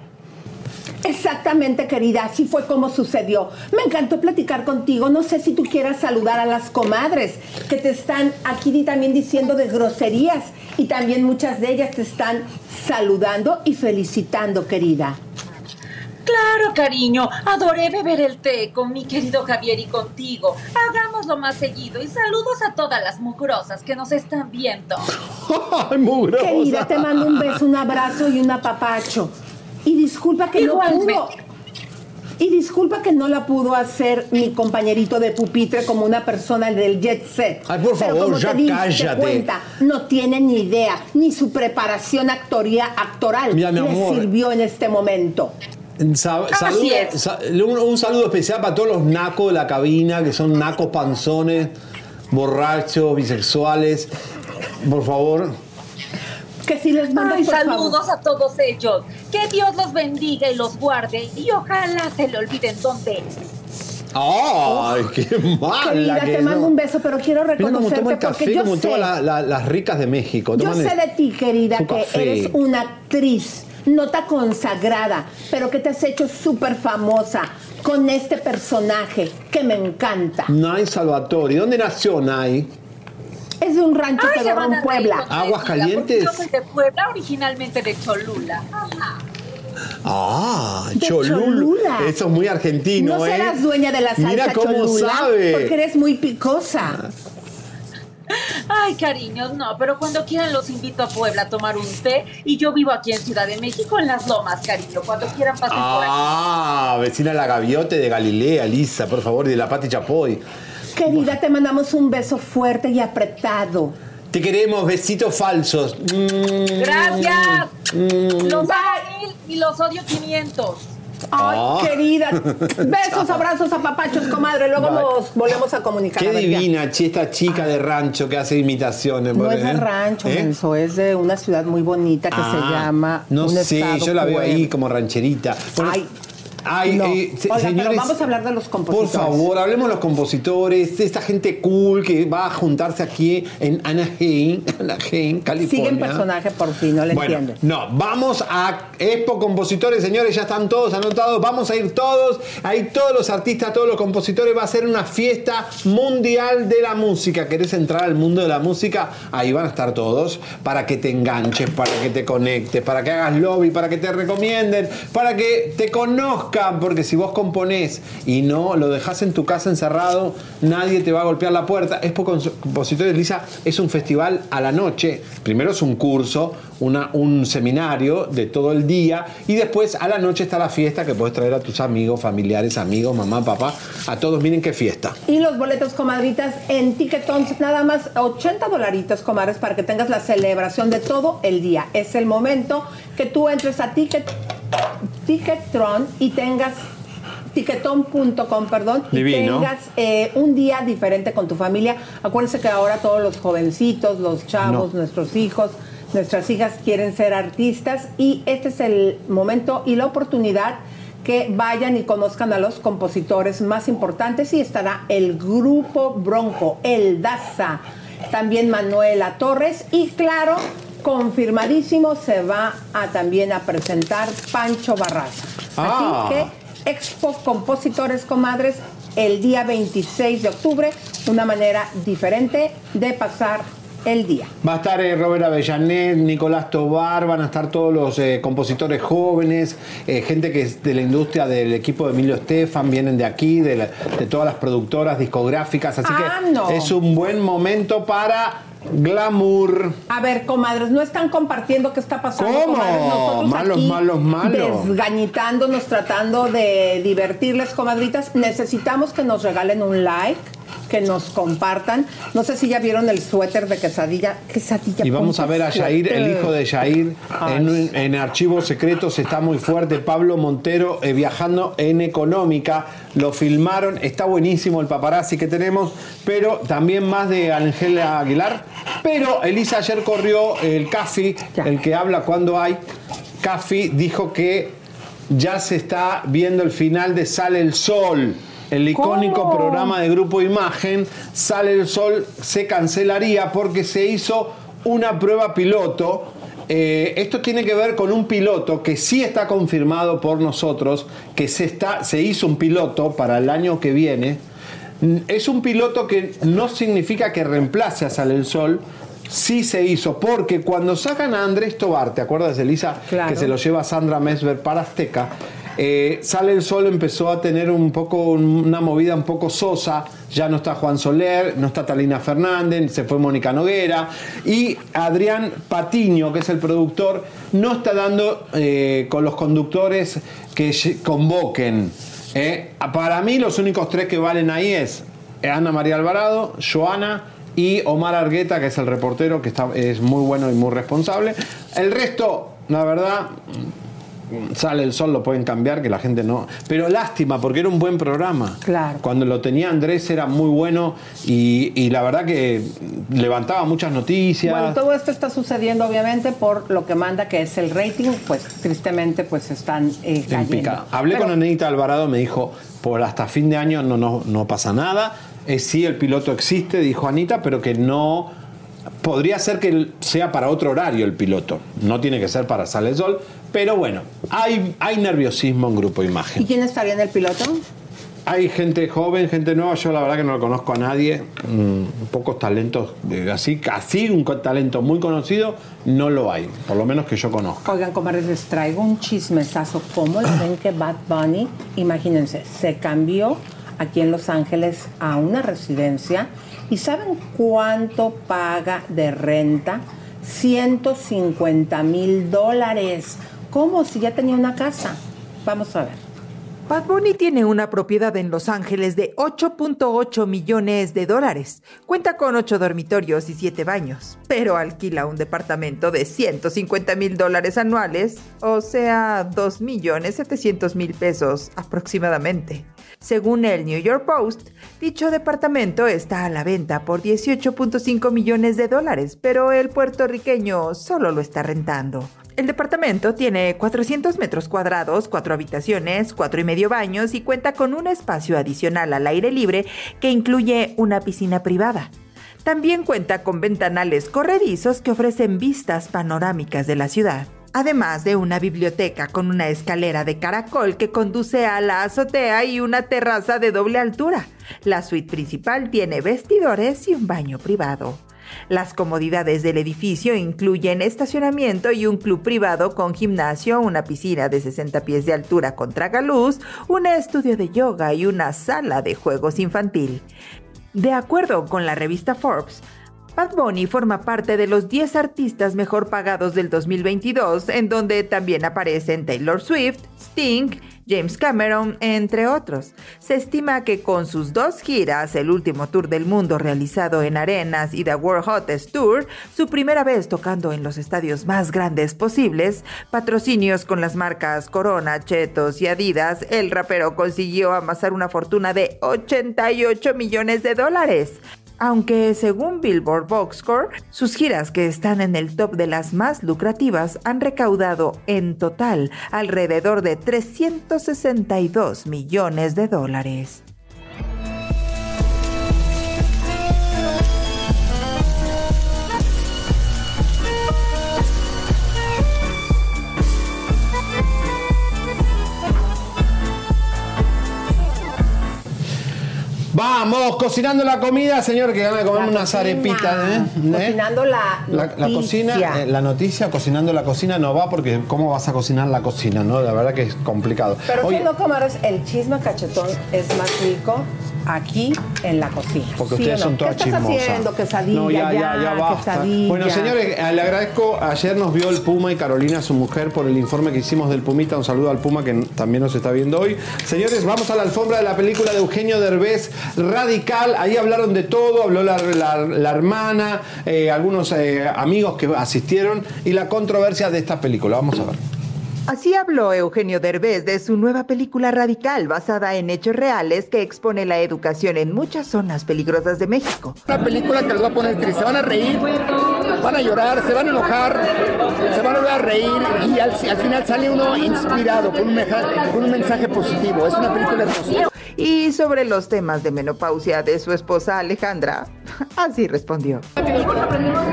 Exactamente, querida, así fue como sucedió. Me encantó platicar contigo. No sé si tú quieras saludar a las comadres que te están aquí también diciendo de groserías y también muchas de ellas te están saludando y felicitando, querida.
Claro, cariño, adoré beber el té con mi querido Javier y contigo. Hagámoslo más seguido y saludos a todas las mugrosas que nos están viendo. [LAUGHS]
¡Ay, mugrosa!
Querida, te mando un beso, un abrazo y un apapacho. Y disculpa que no pudo. Y disculpa que no la pudo hacer mi compañerito de pupitre como una persona del jet set.
Ay, por
Pero
favor,
como
ya
te diste
cállate.
cuenta, no tiene ni idea, ni su preparación actoría, actoral
Mira, mi
le
amor.
sirvió en este momento.
Sa-
Así
saludo-
es.
sa- un, un saludo especial para todos los nacos de la cabina, que son nacos panzones, borrachos, bisexuales. Por favor.
Que si les mandas
Ay,
por favor.
saludos a todos ellos. Que Dios los bendiga y los guarde y ojalá se le olviden dónde.
¡Ay, qué mala
Querida,
que
te mando un beso, pero quiero
Mira cómo
reconocerte
toma el
porque
café,
yo
como
sé,
todas la- la- las ricas de México.
yo sé de ti, querida, que
café.
eres una actriz, nota consagrada, pero que te has hecho súper famosa con este personaje que me encanta.
Nay Salvatori. ¿Dónde nació Nay?
Es de un rancho
Ay,
que
se
en Puebla.
Aguas
diga,
Calientes.
Yo soy de Puebla, originalmente de Cholula. Ajá.
Ah,
De
Cholula.
Cholula.
Eso es muy argentino,
No
¿eh?
serás dueña de la salsa
Mira cómo
cholula
sabe.
porque eres muy picosa.
Ay, cariños, no, pero cuando quieran los invito a Puebla a tomar un té y yo vivo aquí en Ciudad de México en Las Lomas, cariño. Cuando quieran pasen por aquí.
Ah, vecina la gaviote de Galilea, Lisa, por favor, y de la Pati Chapoy.
Querida, te mandamos un beso fuerte y apretado.
Te queremos, besitos falsos.
Gracias.
Mm.
Los amo mil y los odio 500.
Ay,
Ah.
querida. [LAUGHS] Besos, abrazos, apapachos, comadre. Luego
Bye.
nos volvemos a comunicar.
Qué
A ver, ya.
divina, chi, esta chica de rancho que hace imitaciones.
No es de rancho,
¿Eh?
Menso, es de una ciudad muy bonita que se
Ah,
llama.
No
un
sé, yo la veo ahí como rancherita. Bueno,
Ay,
ay,
no.
eh,
Oiga,
señores,
pero vamos a hablar de los
Por
compositores.
favor, hablemos de los compositores, de esta gente cool que va a juntarse aquí en Anaheim, [LAUGHS] Anaheim, California.
Sigue en personaje por fin, no le
Bueno,
entiendes.
no, vamos a Expo Compositores, señores, ya están todos anotados, vamos a ir todos, ahí todos los artistas, todos los compositores, va a ser una fiesta mundial de la música. ¿Querés entrar al mundo de la música? Ahí van a estar todos, para que te enganches, para que te conectes, para que hagas lobby, para que te recomienden, para que te porque si vos componés y no lo dejás en tu casa encerrado, nadie te va a golpear la puerta. Expo Compositores, Lisa, es un festival a la noche, primero es un curso, un seminario de todo el día y después a la noche está la fiesta que puedes traer a tus amigos, familiares, amigos, mamá, papá, a todos miren qué fiesta.
Y los boletos, comadritas, en Ticketons, nada más 80 dolaritos, comadres, para que tengas la celebración de todo el día. Es el momento que tú entres a Ticket, Ticketron y tengas ticketon.com, perdón, y tengas eh, un día diferente con tu familia. Acuérdense que ahora todos los jovencitos, los chavos,
No.
nuestros hijos, nuestras hijas quieren ser artistas y este es el momento y la oportunidad que vayan y conozcan a los compositores más importantes y estará el grupo Bronco, el Daza, también Manuela Torres y claro, confirmadísimo se va a también a presentar Pancho Barraza.
Ah.
Así que Expo Compositores Comadres el día 26 de octubre, una manera diferente de pasar el día.
Va a estar eh, Robert Avellanet, Nicolás Tobar, van a estar todos los eh, compositores jóvenes, eh, gente que es de la industria del equipo de Emilio Estefan, vienen de aquí, de, la- de todas las productoras discográficas, así
Ah,
que
no.
es un buen momento para glamour.
A ver, comadres, no están compartiendo qué está pasando,
¿Cómo?
comadres. Nosotros
Malos,
aquí
malos, malos.
Desgañitándonos, tratando de divertirles, comadritas. Necesitamos que nos regalen un like, que nos compartan. No sé si ya vieron el suéter de quesadilla. Quesadilla.
Y vamos a ver a Yair, el hijo de Yair, en Archivos Secretos está muy fuerte. Pablo Montero eh, viajando en Económica. Lo filmaron, está buenísimo el paparazzi que tenemos, pero también más de Ángela Aguilar. Pero Elisa ayer corrió el CAFI, el que habla cuando hay. CAFI dijo que ya se está viendo el final de Sale el Sol. El icónico
¿Cómo?
programa de Grupo Imagen, Sale el Sol, se cancelaría porque se hizo una prueba piloto. Eh, esto tiene que ver con un piloto que sí está confirmado por nosotros, que se, está, se hizo un piloto para el año que viene. Es un piloto que no significa que reemplace a Sale el Sol, sí se hizo, porque cuando sacan a Andrés Tobar, ¿te acuerdas, Elisa?
Claro.
Que se lo lleva Sandra Mesver para Azteca. Eh, Sale el Sol empezó a tener un poco una movida un poco sosa. Ya no está Juan Soler, no está Talina Fernández, se fue Mónica Noguera. Y Adrián Patiño, que es el productor, no está dando eh, con los conductores que convoquen. Eh, Para mí, los únicos tres que valen ahí es Ana María Alvarado, Joana y Omar Argueta, que es el reportero, que está, es muy bueno y muy responsable. El resto, la verdad, sale el sol, lo pueden cambiar, que la gente no. Pero lástima, porque era un buen programa.
Claro.
Cuando lo tenía Andrés era muy bueno y, y la verdad que levantaba muchas noticias.
Bueno, todo esto está sucediendo obviamente por lo que manda que es el rating, pues tristemente pues están eh, cayendo.
Hablé
Pero-
con Anita Alvarado, me dijo, por hasta fin de año no, no, no pasa nada. Eh, sí, el piloto existe, dijo Anita, pero que no... Podría ser que sea para otro horario el piloto. No tiene que ser para Sale el Sol. Pero bueno, hay, hay nerviosismo en Grupo Imagen.
¿Y quién estaría en el piloto?
Hay gente joven, gente nueva, yo la verdad que no lo conozco a nadie, mm, pocos talentos, eh, así, así un talento muy conocido, no lo hay, por lo menos que yo conozco.
Oigan, comadres, les traigo un chismesazo. ¿Cómo la ven que Bad Bunny, imagínense, se cambió aquí en Los Ángeles a una residencia y ¿saben cuánto paga de renta? 150 mil dólares. ¿Cómo? Si ya tenía una casa. Vamos a ver.
Bad Bunny tiene una propiedad en Los Ángeles de 8.8 millones de dólares. Cuenta con 8 dormitorios y 7 baños, pero alquila un departamento de 150 mil dólares anuales, o sea, 2 millones 700 mil pesos aproximadamente. Según el New York Post, dicho departamento está a la venta por 18.5 millones de dólares, pero el puertorriqueño solo lo está rentando. El departamento tiene 400 metros cuadrados, cuatro habitaciones, cuatro y medio baños y cuenta con un espacio adicional al aire libre que incluye una piscina privada. También cuenta con ventanales corredizos que ofrecen vistas panorámicas de la ciudad, además de una biblioteca con una escalera de caracol que conduce a la azotea y una terraza de doble altura. La suite principal tiene vestidores y un baño privado. Las comodidades del edificio incluyen estacionamiento y un club privado con gimnasio, una piscina de 60 pies de altura con tragaluz, un estudio de yoga y una sala de juegos infantil. De acuerdo con la revista Forbes, Bad Bunny forma parte de los 10 artistas mejor pagados del 2022, en donde también aparecen Taylor Swift, Sting, James Cameron, entre otros. Se estima que con sus dos giras, el último tour del mundo realizado en arenas y The World Hottest Tour, su primera vez tocando en los estadios más grandes posibles, patrocinios con las marcas Corona, Chetos y Adidas, el rapero consiguió amasar una fortuna de 88 millones de dólares aunque según Billboard Boxscore, sus giras que están en el top de las más lucrativas han recaudado en total alrededor de 362 millones de dólares.
Vamos, cocinando la comida, señor, que van a comer unas arepitas. ¿eh?
Cocinando la
La, la cocina, eh, la noticia, cocinando la cocina no va porque ¿cómo vas a cocinar la cocina? no La verdad que es complicado.
Pero
Oye,
si no comaros, el chisme cachetón es más rico aquí en la cocina.
porque
¿Sí
ustedes
no?
son todas
¿Qué estás
chismosas.
haciendo? Quesadilla,
No, ya, ya, ya basta.
quesadilla.
Bueno, señores, eh, le agradezco. Ayer nos vio el Puma y Carolina, su mujer, por el informe que hicimos del Pumita. Un saludo al Puma que también nos está viendo hoy. Señores, vamos a la alfombra de la película de Eugenio Derbez, Radical. Ahí hablaron de todo, habló la, la- la hermana, eh, algunos eh, amigos que asistieron y la controversia de esta película. Vamos a ver.
Así habló Eugenio Derbez de su nueva película radical basada en hechos reales que expone la educación en muchas zonas peligrosas de México.
Una película que les va a poner tristes. Se van a reír, van a llorar, se van a enojar, se van a volver a reír y al, al final sale uno inspirado con un, meja- con un mensaje positivo. Es una película hermosa.
Y sobre los temas de menopausia de su esposa Alejandra, [LAUGHS] así respondió.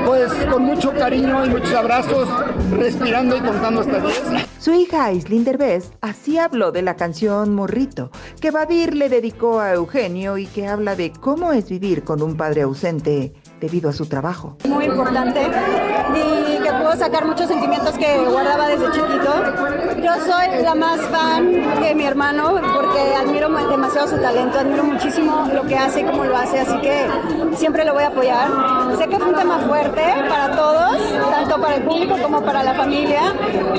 Pues con mucho cariño y muchos abrazos, respirando y contando hasta 10.
Su hija Aislinn Derbez así habló de la canción Morrito, que Badir le dedicó a Eugenio y que habla de cómo es vivir con un padre ausente debido a su trabajo.
muy importante y que puedo sacar muchos sentimientos que guardaba desde chiquito. Yo soy la más fan de mi hermano admiro demasiado su talento, admiro muchísimo lo que hace y cómo lo hace, así que siempre lo voy a apoyar. Sé que fue un tema fuerte para todos, tanto para el público como para la familia,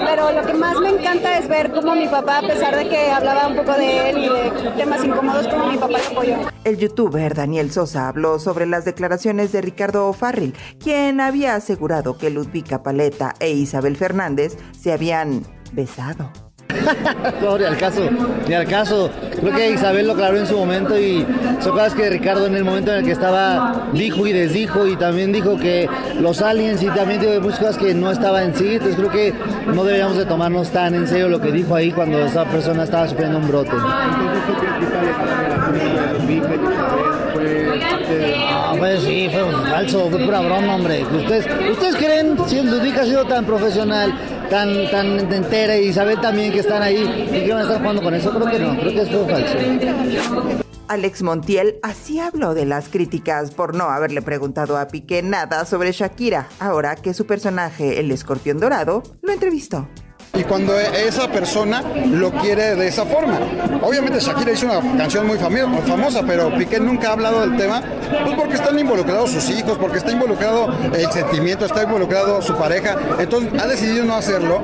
pero lo que más me encanta es ver cómo mi papá, a pesar de que hablaba un poco de él y de temas incómodos, como mi papá lo apoyó.
El youtuber Daniel Sosa habló sobre las declaraciones de Ricardo O'Farrill, quien había asegurado que Ludvika Paleta e Isabel Fernández se habían besado. [LAUGHS]
No, ni al caso, al caso. Creo que Isabel lo aclaró en su momento y son cosas que Ricardo en el momento en el que estaba dijo y desdijo y también dijo que los aliens y también dijo muchas cosas que no estaba en sí. Entonces creo que no deberíamos de tomarnos tan en serio lo que dijo ahí cuando esa persona estaba sufriendo un brote. Ah, pues sí, fue falso, fue pura broma, hombre. ¿Ustedes, ¿ustedes creen, si Ludwig ha sido tan profesional, tan, tan entera y Isabel también que están ahí, y que van a estar jugando con eso? Creo que no, creo que eso fue falso.
Alex Montiel así habló de las críticas por no haberle preguntado a Piqué nada sobre Shakira, ahora que su personaje, el escorpión dorado, lo entrevistó.
Y cuando esa persona lo quiere de esa forma. Obviamente Shakira hizo una canción muy famosa, pero Piqué nunca ha hablado del tema, pues porque están involucrados sus hijos, porque está involucrado el sentimiento, está involucrado su pareja, entonces ha decidido no hacerlo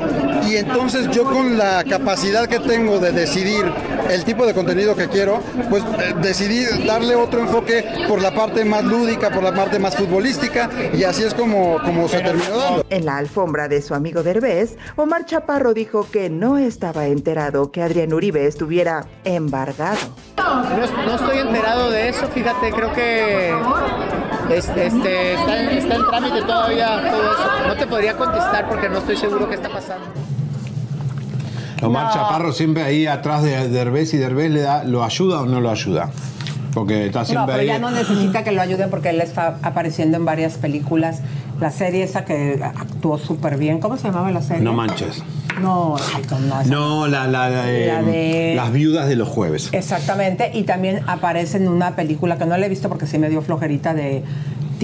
y entonces yo con la capacidad que tengo de decidir el tipo de contenido que quiero, pues eh, decidí darle otro enfoque por la parte más lúdica, por la parte más futbolística y así es como, como se terminó dando.
En la alfombra de su amigo Derbez, Omar Chaparro dijo que no estaba enterado que Adrián Uribe estuviera embargado.
No, no estoy enterado de eso, fíjate, creo que este, este, está, en, está en trámite todavía todo eso. No te podría contestar porque no estoy seguro qué está pasando.
Omar
No.
Chaparro siempre ahí atrás de Derbez y Derbez le da, ¿lo ayuda o no lo ayuda? Porque está
No,
siempre
pero ya no necesita que lo ayuden porque él está apareciendo en varias películas. La serie esa que actuó súper bien. ¿Cómo se llamaba la serie?
No manches.
No, no,
No, la, la, la de,
La de-
Las viudas de los jueves.
Exactamente. Y también aparece en una película que no la he visto porque sí me dio flojerita de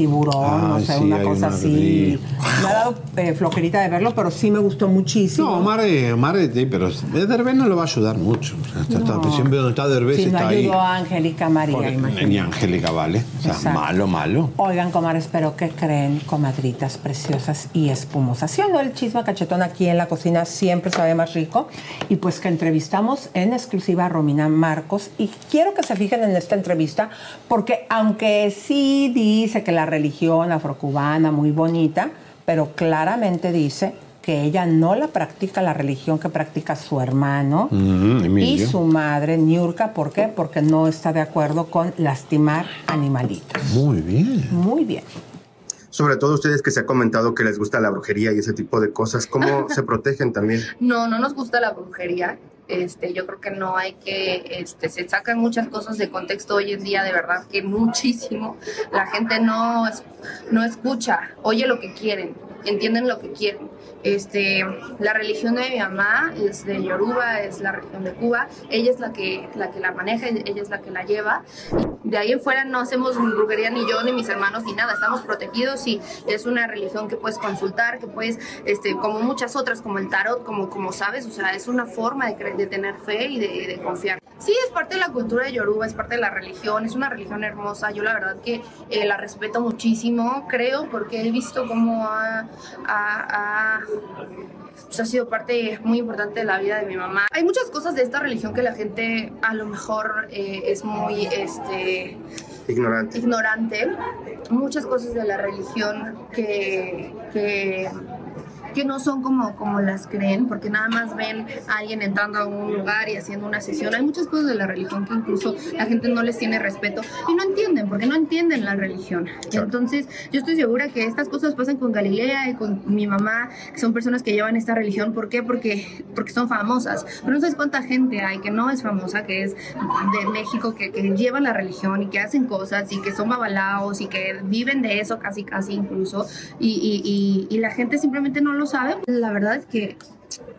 tiburón, sé,
sí,
una cosa así.
sí.
Me ha dado eh, flojerita de verlo, pero sí me gustó muchísimo.
No, Omar, Omar eh, sí, pero Derbez no lo va a ayudar mucho. O sea, está- está-
No.
siempre donde está Derbez
Sí, no
está ahí.
ayudó a Angélica María, imagínate.
Ni Angélica Vale. O sea,
Exacto.
malo, malo.
Oigan, comadres, pero ¿qué creen, comadritas preciosas y espumosas? Haciendo el chisme cachetón aquí en la cocina siempre sabe más rico. Y pues que entrevistamos en exclusiva a Romina Marcos. Y quiero que se fijen en esta entrevista, porque aunque sí dice que la religión afrocubana muy bonita, pero claramente dice que ella no la practica la religión que practica su hermano
Mm,
y su madre, Niurka. ¿Por qué? Porque no está de acuerdo con lastimar animalitos.
Muy bien.
Muy bien.
Sobre todo ustedes que se ha comentado que les gusta la brujería y ese tipo de cosas, ¿cómo [LAUGHS] se protegen también?
No, no nos gusta la brujería. Este, yo creo que no hay que, este, se sacan muchas cosas de contexto hoy en día, de verdad que muchísimo. La gente no, no escucha, oye lo que quieren, entienden lo que quieren. Este, la religión de mi mamá es de Yoruba, es la religión de Cuba. Ella es la que, la que la maneja, ella es la que la lleva. De ahí en fuera no hacemos brujería ni yo ni mis hermanos ni nada. Estamos protegidos y es una religión que puedes consultar, que puedes, este, como muchas otras, como el tarot, como, como sabes, o sea, es una forma de, de tener fe y de, de confiar. Sí, es parte de la cultura de Yoruba, es parte de la religión, es una religión hermosa. Yo la verdad que eh, la respeto muchísimo, creo, porque he visto cómo ha, ha- ha- pues, ha sido parte muy importante de la vida de mi mamá. Hay muchas cosas de esta religión que la gente a lo mejor eh, es muy este,
Ignorante.
ignorante. Muchas cosas de la religión que, que, que no son como, como las creen, porque nada más ven a alguien entrando a un lugar y haciendo una sesión. Hay muchas cosas de la religión que incluso la gente no les tiene respeto y no entienden, porque no entienden la religión. Entonces, yo estoy segura que estas cosas pasan con Galilea y con mi mamá, que son personas que llevan esta religión. ¿Por qué? Porque, porque son famosas. Pero no sabes cuánta gente hay que no es famosa, que es de México, que, que llevan la religión y que hacen cosas y que son babalaos y que viven de eso casi, casi incluso. Y, y- y- y la gente simplemente no lo sabe. La verdad es que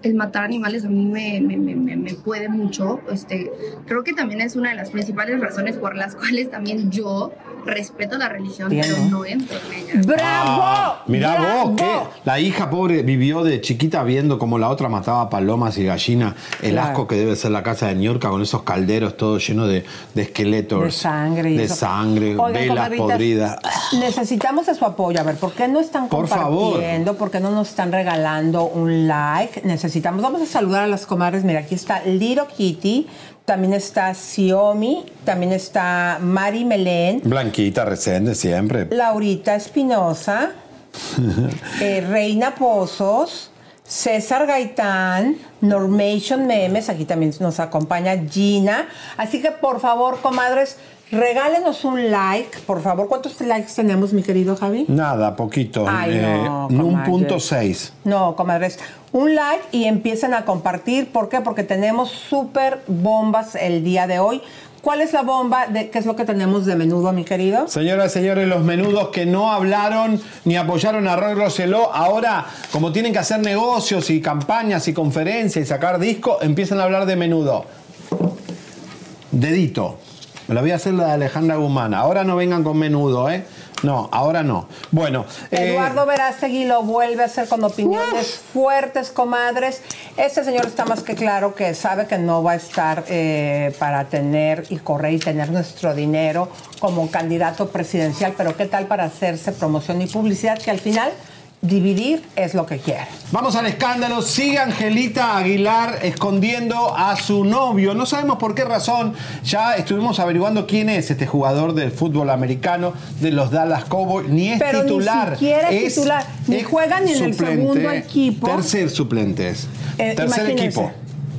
el matar animales a mí me, me, me- me- me puede mucho. Este, creo que también es una de las principales razones por las [LAUGHS] cuales también yo respeto la religión,
Bien,
pero
¿no?
entro en ella.
Ah, mirá vos, que la hija pobre vivió de chiquita viendo como la otra mataba palomas y gallinas. El
Claro.
asco que debe ser la casa de Niurka con esos calderos todos llenos de, de esqueletos.
De sangre
De
eso.
sangre,
Oigan,
velas podridas.
Necesitamos de su apoyo. A ver, ¿por qué no están
Por
compartiendo? ¿Por qué no nos están regalando un like? Necesitamos. Vamos a saludar a las comadres. Mira, aquí está Little Kitty, también está Xiaomi, también está Mari Melén,
Blanquita, recende siempre.
Laurita Espinosa, [LAUGHS] eh, Reina Pozos, César Gaitán, Normation Memes, aquí también nos acompaña Gina. Así que por favor, comadres, regálenos un like, por favor. ¿Cuántos likes tenemos, mi querido Javi?
Nada, poquito.
Ay, no,
un punto seis.
No, comadres, un like y empiecen a compartir. ¿Por qué? Porque tenemos súper bombas el día de hoy. ¿Cuál es la bomba? De, ¿Qué es lo que tenemos de menudo, mi querido?
Señoras y señores, los menudos que no hablaron ni apoyaron a Roy Roseló, ahora, como tienen que hacer negocios y campañas y conferencias y sacar discos, empiezan a hablar de menudo. Dedito. Me la voy a hacer la de Alejandra Guzmán. Ahora no vengan con menudo, ¿eh? No, ahora no. Bueno. eh,
Eduardo Verástegui lo vuelve a hacer con opiniones fuertes, comadres. Este señor está más que claro que sabe que no va a estar eh, para tener y correr y tener nuestro dinero como candidato presidencial, pero qué tal para hacerse promoción y publicidad que al final dividir es lo que quiere.
Vamos al escándalo. Sigue Angelita Aguilar escondiendo a su novio. No sabemos por qué razón. Ya estuvimos averiguando quién es este jugador del fútbol americano de los Dallas Cowboys. Ni es
Pero
titular.
ni siquiera es titular. Ni juega ni en el segundo equipo.
Tercer suplente es.
Eh,
Tercer equipo.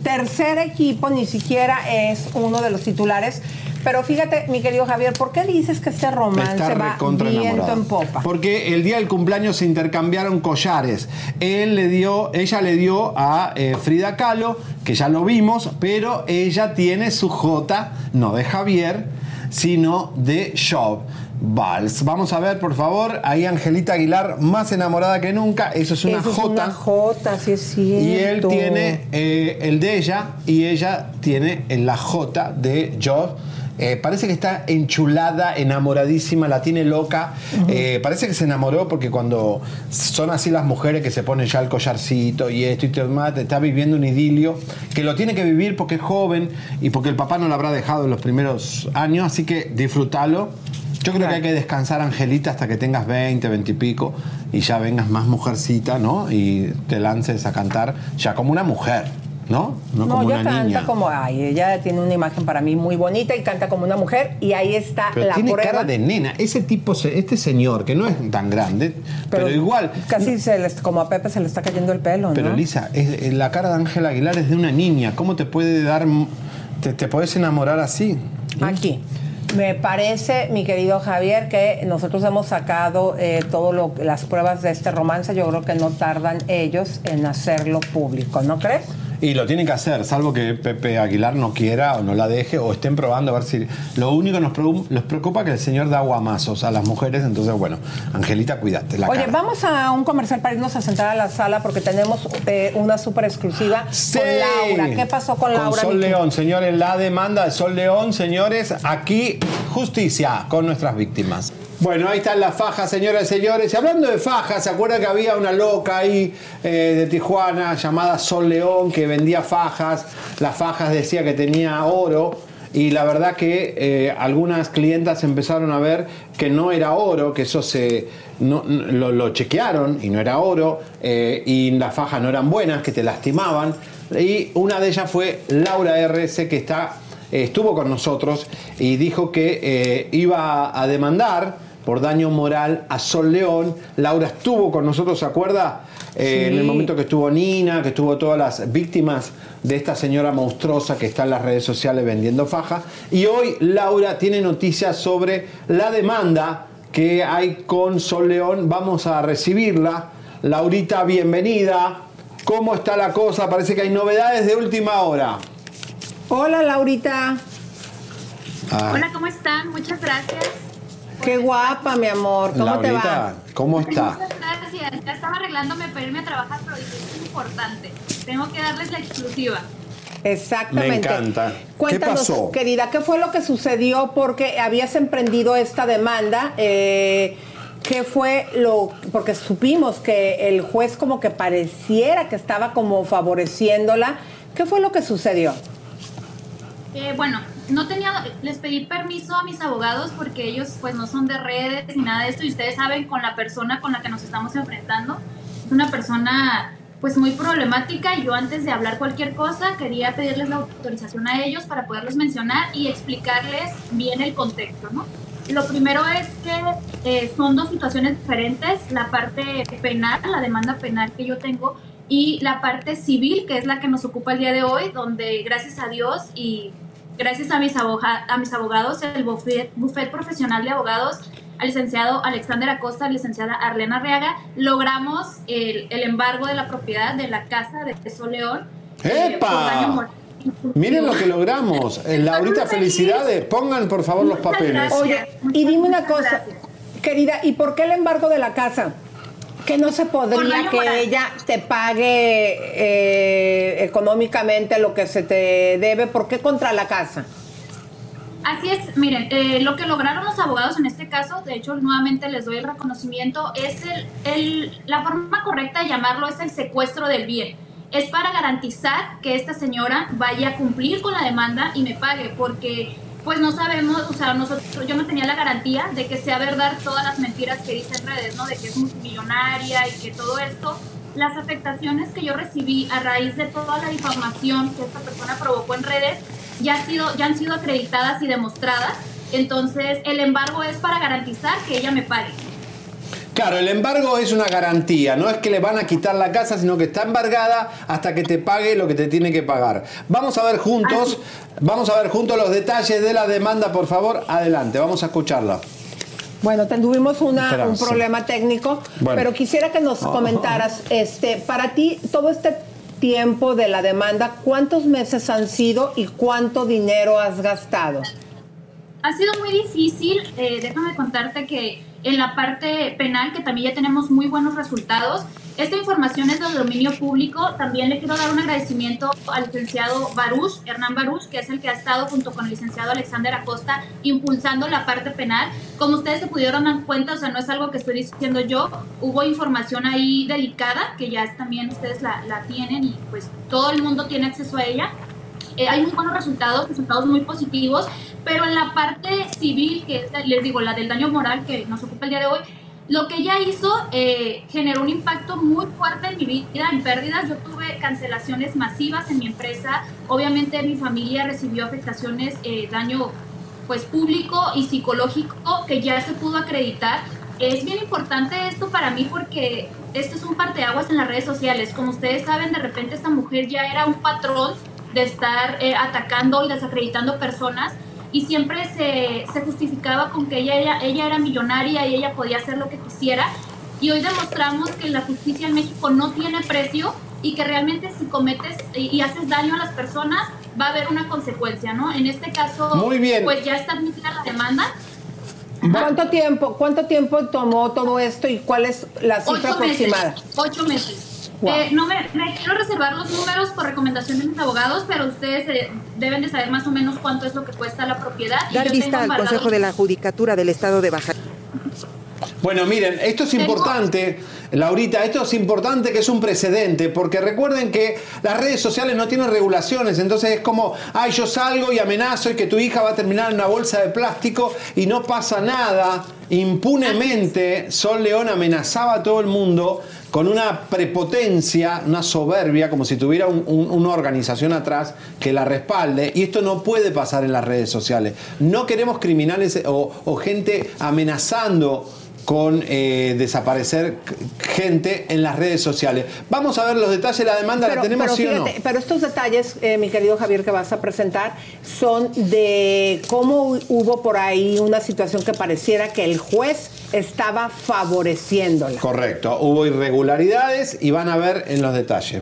Tercer equipo, ni siquiera es uno de los titulares. Pero fíjate, mi querido Javier, ¿por qué dices que este romance va viento en popa?
Porque el día del cumpleaños se intercambiaron collares. Él le dio, ella le dio a eh, Frida Kahlo, que ya lo vimos, pero ella tiene su J, no de Javier, sino de Job. Vals. Vamos a ver, por favor, ahí Angelita Aguilar, más enamorada que nunca. Eso es una
Eso es una J, sí es cierto.
Y él tiene eh, el de ella y ella tiene en la J de Job. Eh, parece que está enchulada, enamoradísima, la tiene loca. Eh, parece que se enamoró porque cuando son así las mujeres que se ponen ya el collarcito y esto y todo más, está viviendo un idilio que lo tiene que vivir porque es joven y porque el papá no lo habrá dejado en los primeros años. Así que disfrútalo. Yo creo que hay que descansar, Angelita, hasta que tengas 20, 20 y pico y ya vengas más mujercita, ¿no? Y te lances a cantar ya como una mujer, ¿no? No,
No,
como
ella
una
canta
niña.
como, ay, ella tiene una imagen para mí muy bonita y canta como una mujer y ahí está
Pero
la
tiene
prueba.
cara de nena. Ese tipo, este señor, que no es tan grande, pero, igual.
Casi se les, como a Pepe se le está cayendo el pelo,
Pero
¿no?
Lisa, es- es- la cara de Ángela Aguilar es de una niña. ¿Cómo te puede dar. te, te puedes enamorar así?
Aquí. Me parece, mi querido Javier, que nosotros hemos sacado eh, todo lo, las pruebas de este romance. Yo creo que no tardan ellos en hacerlo público, ¿no crees?
Y lo tienen que hacer, salvo que Pepe Aguilar no quiera o no la deje o estén probando a ver si. Lo único que nos preocupa, nos preocupa que el señor da guamazos a las mujeres, entonces, bueno, Angelita, cuídate. La
Oye,
cara.
vamos a un comercial para irnos a sentar a la sala porque tenemos eh, una súper exclusiva
Sí.
con Laura. ¿Qué pasó con Laura?
Sol
Miki?
León, señores, la demanda de Sol León, señores, aquí justicia con nuestras víctimas. Bueno, ahí están las fajas, señoras y señores. Y hablando de fajas, ¿se acuerdan que había una loca ahí eh, de Tijuana llamada Sol León que vendía fajas? Las fajas decía que tenía oro. Y la verdad que eh, algunas clientas empezaron a ver que no era oro, que eso se no- lo, chequearon y no era oro, eh, y las fajas no eran buenas, que te lastimaban. Y una de ellas fue Laura RS, que está, estuvo con nosotros y dijo que iba a demandar por daño moral a Sol León. Laura estuvo con nosotros, ¿se acuerda? Eh,
Sí.
En el momento que estuvo Nina, que estuvo todas las víctimas de esta señora monstruosa que está en las redes sociales vendiendo faja. Y hoy Laura tiene noticias sobre la demanda que hay con Sol León. Vamos a recibirla. Laurita, bienvenida. ¿Cómo está la cosa? Parece que hay novedades de última hora.
Hola, Laurita.
Ah,
Hola, ¿cómo están? Muchas gracias.
Qué guapa, mi amor. ¿Cómo te va?
¿cómo está?
Muchas gracias. Ya estaba arreglándome para irme a trabajar, pero dije, es importante. Tengo que darles la exclusiva.
Exactamente.
Me encanta.
Cuéntanos,
¿Qué pasó?
querida, ¿qué fue lo que sucedió? Porque habías emprendido esta demanda. eh, ¿Qué fue lo...? Porque supimos que el juez como que pareciera que estaba como favoreciéndola. ¿Qué fue lo que sucedió?
Eh, bueno, no tenía, les pedí permiso a mis abogados porque ellos pues no son de redes ni nada de esto y ustedes saben con la persona con la que nos estamos enfrentando, es una persona pues muy problemática y yo antes de hablar cualquier cosa quería pedirles la autorización a ellos para poderlos mencionar y explicarles bien el contexto, ¿no? Lo primero es que eh, son dos situaciones diferentes, la parte penal, la demanda penal que yo tengo y la parte civil, que es la que nos ocupa el día de hoy, donde gracias a Dios y gracias a mis, aboga- a mis abogados, el buffet, buffet profesional de abogados, al licenciado Alexander Acosta, a licenciada Arlena Arriaga, logramos el, el embargo de la propiedad de la casa de Sol León. eh,
¡Epa! Miren lo que logramos. Eh, Laurita, felicidades. Pongan por favor los papeles.
Oye, y dime una cosa, querida, ¿y por qué el embargo de la casa? Que no se podría que ella te pague eh, económicamente lo que se te debe. ¿Por qué contra la casa?
Así es, miren, eh, lo que lograron los abogados en este caso, de hecho nuevamente les doy el reconocimiento, es el, el- la forma correcta de llamarlo es el secuestro del bien. es para garantizar que esta señora vaya a cumplir con la demanda y me pague, porque pues no sabemos, o sea, nosotros, yo no tenía la garantía de que sea verdad todas las mentiras que dice en redes, ¿no? De que es multimillonaria y que todo esto, las afectaciones que yo recibí a raíz de toda la difamación que esta persona provocó en redes ya, ha sido, ya han sido acreditadas y demostradas. Entonces, el embargo es para garantizar que ella me pague.
Claro, el embargo es una garantía, no es que le van a quitar la casa, sino que está embargada hasta que te pague lo que te tiene que pagar. Vamos a ver juntos, vamos a ver juntos los detalles de la demanda, por favor. Adelante, vamos a escucharla.
Bueno, tuvimos una- un problema técnico,
Bueno.
pero quisiera que nos
Oh.
comentaras, este, para ti, todo este tiempo de la demanda, ¿cuántos meses han sido y cuánto dinero has gastado?
Ha sido muy difícil, eh, déjame contarte que en la parte penal, que también ya tenemos muy buenos resultados, esta información es de dominio público. También le quiero dar un agradecimiento al licenciado Baruch, Hernán Baruch, que es el que ha estado junto con el licenciado Alexander Acosta impulsando la parte penal. Como ustedes se pudieron dar cuenta, o sea, no es algo que estoy diciendo yo, hubo información ahí delicada, que ya también ustedes la, la tienen y pues todo el mundo tiene acceso a ella. Eh, hay muy buenos resultados, resultados muy positivos, pero en la parte civil, que es, les digo, la del daño moral que nos ocupa el día de hoy, lo que ella hizo eh, generó un impacto muy fuerte en mi vida, en pérdidas. Yo tuve cancelaciones masivas en mi empresa. Obviamente mi familia recibió afectaciones, eh, daño pues público y psicológico que ya se pudo acreditar. Es bien importante esto para mí porque esto es un parteaguas en las redes sociales. Como ustedes saben, de repente esta mujer ya era un patrón de estar eh, atacando y desacreditando personas y siempre se, se justificaba con que ella, ella, ella era millonaria y ella podía hacer lo que quisiera. Y hoy demostramos que la justicia en México no tiene precio y que realmente si cometes y, y haces daño a las personas va a haber una consecuencia, ¿no? En este caso,
Muy bien.
pues ya está admitida la demanda.
¿Cuánto tiempo, ¿Cuánto tiempo tomó todo esto y cuál es la cifra
Ocho meses.
aproximada?
Ocho meses.
Wow.
Eh, no me, me quiero reservar los números por recomendación de mis abogados, pero ustedes eh, deben de saber más o menos cuánto es lo que cuesta la propiedad. Y
Dar
yo
vista
tengo
al Consejo de la Judicatura del Estado de Baja
Bueno, miren, esto es importante, Laurita, esto es importante que es un precedente, porque recuerden que las redes sociales no tienen regulaciones, entonces es como, ay, yo salgo y amenazo y que tu hija va a terminar en una bolsa de plástico y no pasa nada. Impunemente, Sol León amenazaba a todo el mundo con una prepotencia, una soberbia, como si tuviera un- un- una organización atrás que la respalde, y esto no puede pasar en las redes sociales. No queremos criminales o gente amenazando con eh, desaparecer gente en las redes sociales. Vamos a ver los detalles de la demanda, ¿la tenemos
pero
sí o no?
fíjate, pero estos detalles, eh, mi querido Javier, que vas a presentar, son de cómo hubo por ahí una situación que pareciera que el juez estaba favoreciéndola.
Correcto, hubo irregularidades y van a ver en los detalles.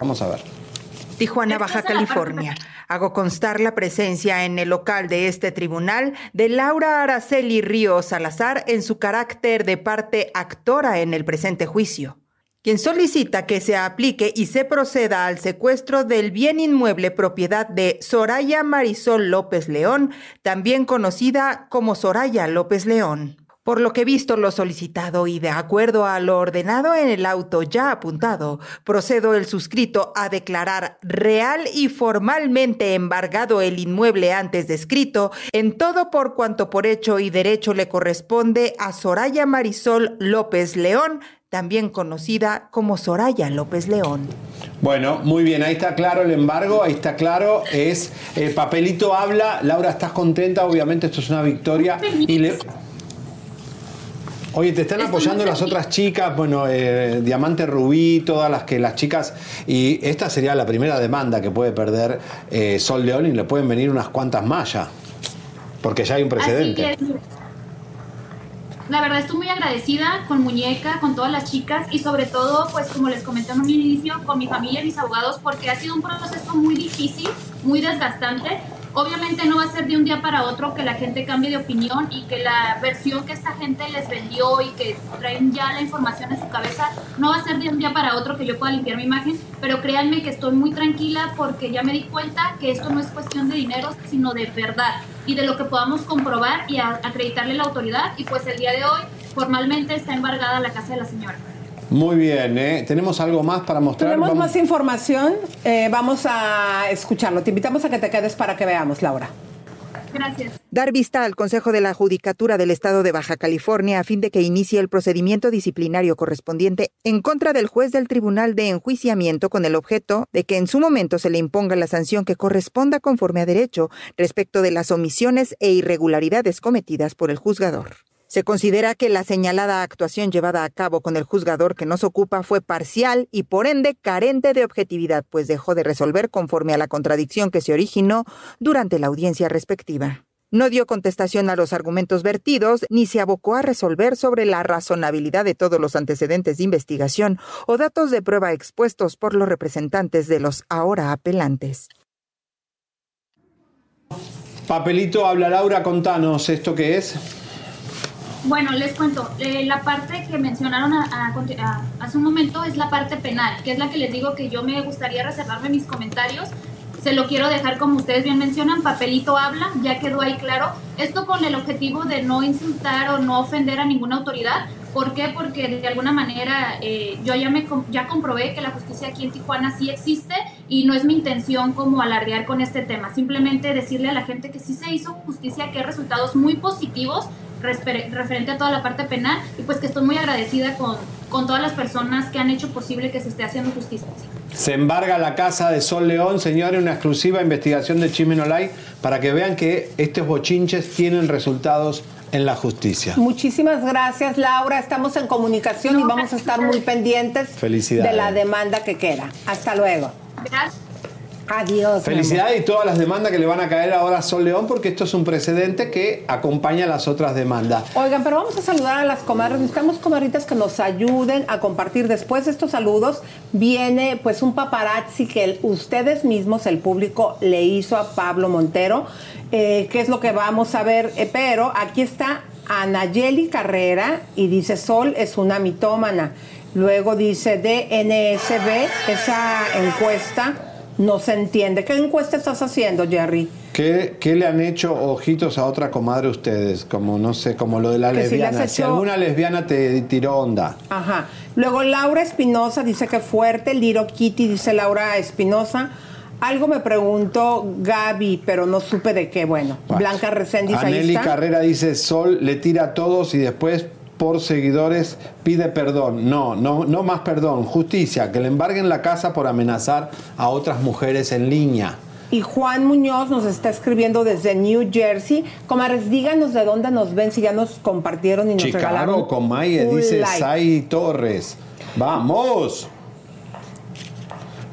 Vamos a ver.
Tijuana, Baja California. Hago constar la presencia en el local de este tribunal de Laura Araceli Ríos Salazar en su carácter de parte actora en el presente juicio quien solicita que se aplique y se proceda al secuestro del bien inmueble propiedad de Soraya Marisol López León, también conocida como Soraya López León. Por lo que visto lo solicitado y de acuerdo a lo ordenado en el auto ya apuntado, procedo el suscrito a declarar real y formalmente embargado el inmueble antes descrito en todo por cuanto por hecho y derecho le corresponde a Soraya Marisol López León, también conocida como Soraya López León.
Bueno, muy bien, ahí está claro el embargo, ahí está claro, es el papelito habla, Laura, ¿estás contenta? Obviamente esto es una victoria y le... Oye, te están apoyando las otras chicas, bueno, eh, Diamante Rubí, todas las que las chicas, y esta sería la primera demanda que puede perder eh, Sol León y le pueden venir unas cuantas ya, porque ya hay un precedente.
Así que, la verdad estoy muy agradecida con Muñeca, con todas las chicas y sobre todo, pues como les comenté en un inicio, con mi familia y mis abogados, porque ha sido un proceso muy difícil, muy desgastante. Obviamente no va a ser de un día para otro que la gente cambie de opinión y que la versión que esta gente les vendió y que traen ya la información en su cabeza, no va a ser de un día para otro que yo pueda limpiar mi imagen, pero créanme que estoy muy tranquila porque ya me di cuenta que esto no es cuestión de dinero, sino de verdad y de lo que podamos comprobar y acreditarle la autoridad. Y pues el día de hoy formalmente está embargada la casa de la señora.
Muy bien, ¿eh? ¿Tenemos algo más para mostrar?
Tenemos
Vamos-
más información, eh, vamos a escucharlo. Te invitamos a que te quedes para que veamos, Laura.
Gracias.
Dar vista al Consejo de la Judicatura del Estado de Baja California a fin de que inicie el procedimiento disciplinario correspondiente en contra del juez del Tribunal de Enjuiciamiento con el objeto de que en su momento se le imponga la sanción que corresponda conforme a derecho respecto de las omisiones e irregularidades cometidas por el juzgador. Se considera que la señalada actuación llevada a cabo con el juzgador que nos ocupa fue parcial y por ende carente de objetividad, pues dejó de resolver conforme a la contradicción que se originó durante la audiencia respectiva. No dio contestación a los argumentos vertidos ni se abocó a resolver sobre la razonabilidad de todos los antecedentes de investigación o datos de prueba expuestos por los representantes de los ahora apelantes.
Papelito habla Laura, contanos esto qué es.
Bueno, les cuento, eh, la parte que mencionaron a- a- hace un momento es la parte penal, que es la que les digo que yo me gustaría reservarme mis comentarios. Se lo quiero dejar como ustedes bien mencionan, papelito habla, ya quedó ahí claro. Esto con el objetivo de no insultar o no ofender a ninguna autoridad. ¿Por qué? Porque de alguna manera eh, yo ya, me, ya comprobé que la justicia aquí en Tijuana sí existe y no es mi intención como alardear con este tema. Simplemente decirle a la gente que sí se hizo justicia, que hay resultados muy positivos referente a toda la parte penal y pues que estoy muy agradecida con, con todas las personas que han hecho posible que se esté haciendo justicia.
Se embarga la casa de Sol León, señores, una exclusiva investigación de Chismen Online para que vean que estos bochinches tienen resultados en la justicia.
Muchísimas gracias, Laura. Estamos en comunicación y vamos a estar muy pendientes
Felicidades.
de la demanda que queda. Hasta luego.
Gracias.
Adiós.
Felicidades y todas las demandas que le van a caer ahora a Sol León porque esto es un precedente que acompaña a las otras demandas.
Oigan, pero vamos a saludar a las comadres. Necesitamos comadritas que nos ayuden a compartir. Después de estos saludos viene pues un paparazzi que el- ustedes mismos, el público, le hizo a Pablo Montero. Eh, ¿Qué es lo que vamos a ver? Eh, pero aquí está Anayeli Carrera y dice Sol es una mitómana. Luego dice DNSB, esa encuesta no se entiende. ¿Qué encuesta estás haciendo, Jerry?
¿Qué, qué le han hecho ojitos a otra comadre ustedes? Como, no sé, como lo de la
Que
lesbiana. Si
hecho-
alguna lesbiana te tiró onda.
Ajá. Luego Laura Espinosa dice que fuerte. Liro Kitty dice Laura Espinosa. Algo me preguntó Gaby, pero no supe de qué. Bueno, Blanca Reséndiz ahí está.
Carrera dice, Sol le tira a todos y después por seguidores pide perdón. No, no, no más perdón. Justicia, que le embarguen la casa por amenazar a otras mujeres en línea.
Y Juan Muñoz nos está escribiendo desde New Jersey. Comadres, díganos de dónde nos ven, si ya nos compartieron y nos regalaron
Chicago, Comaye,
un
dice
like.
Sai Torres. ¡Vamos!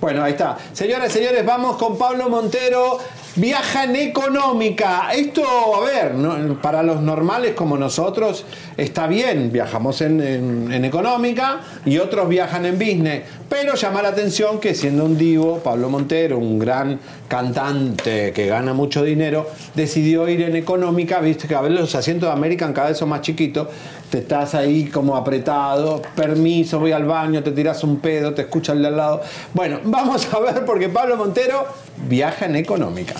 Bueno, ahí está. Señoras señores, vamos con Pablo Montero. Viaja en económica. Esto, a ver, no- para los normales como nosotros está bien. Viajamos en, en- en económica y otros viajan en business. Pero llama la atención que siendo un divo, Pablo Montero, un gran cantante que gana mucho dinero, decidió ir en económica. Viste que a ver los asientos de American cada vez son más chiquitos. Estás ahí como apretado. Permiso, voy al baño, te tiras un pedo, te escucha de al lado. Bueno, [LAUGHS] vamos a ver porque Pablo Montero viaja en económica.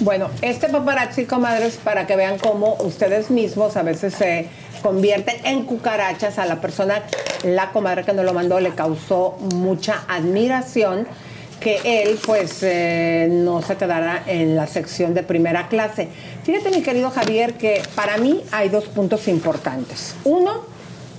Bueno, este paparazzi, comadres, para que vean cómo ustedes mismos a veces se convierten en cucarachas a la persona, la comadre que nos lo mandó, le causó mucha admiración que él pues eh, no se quedara en la sección de primera clase. Fíjate mi querido Javier que para mí hay dos puntos importantes. Uno,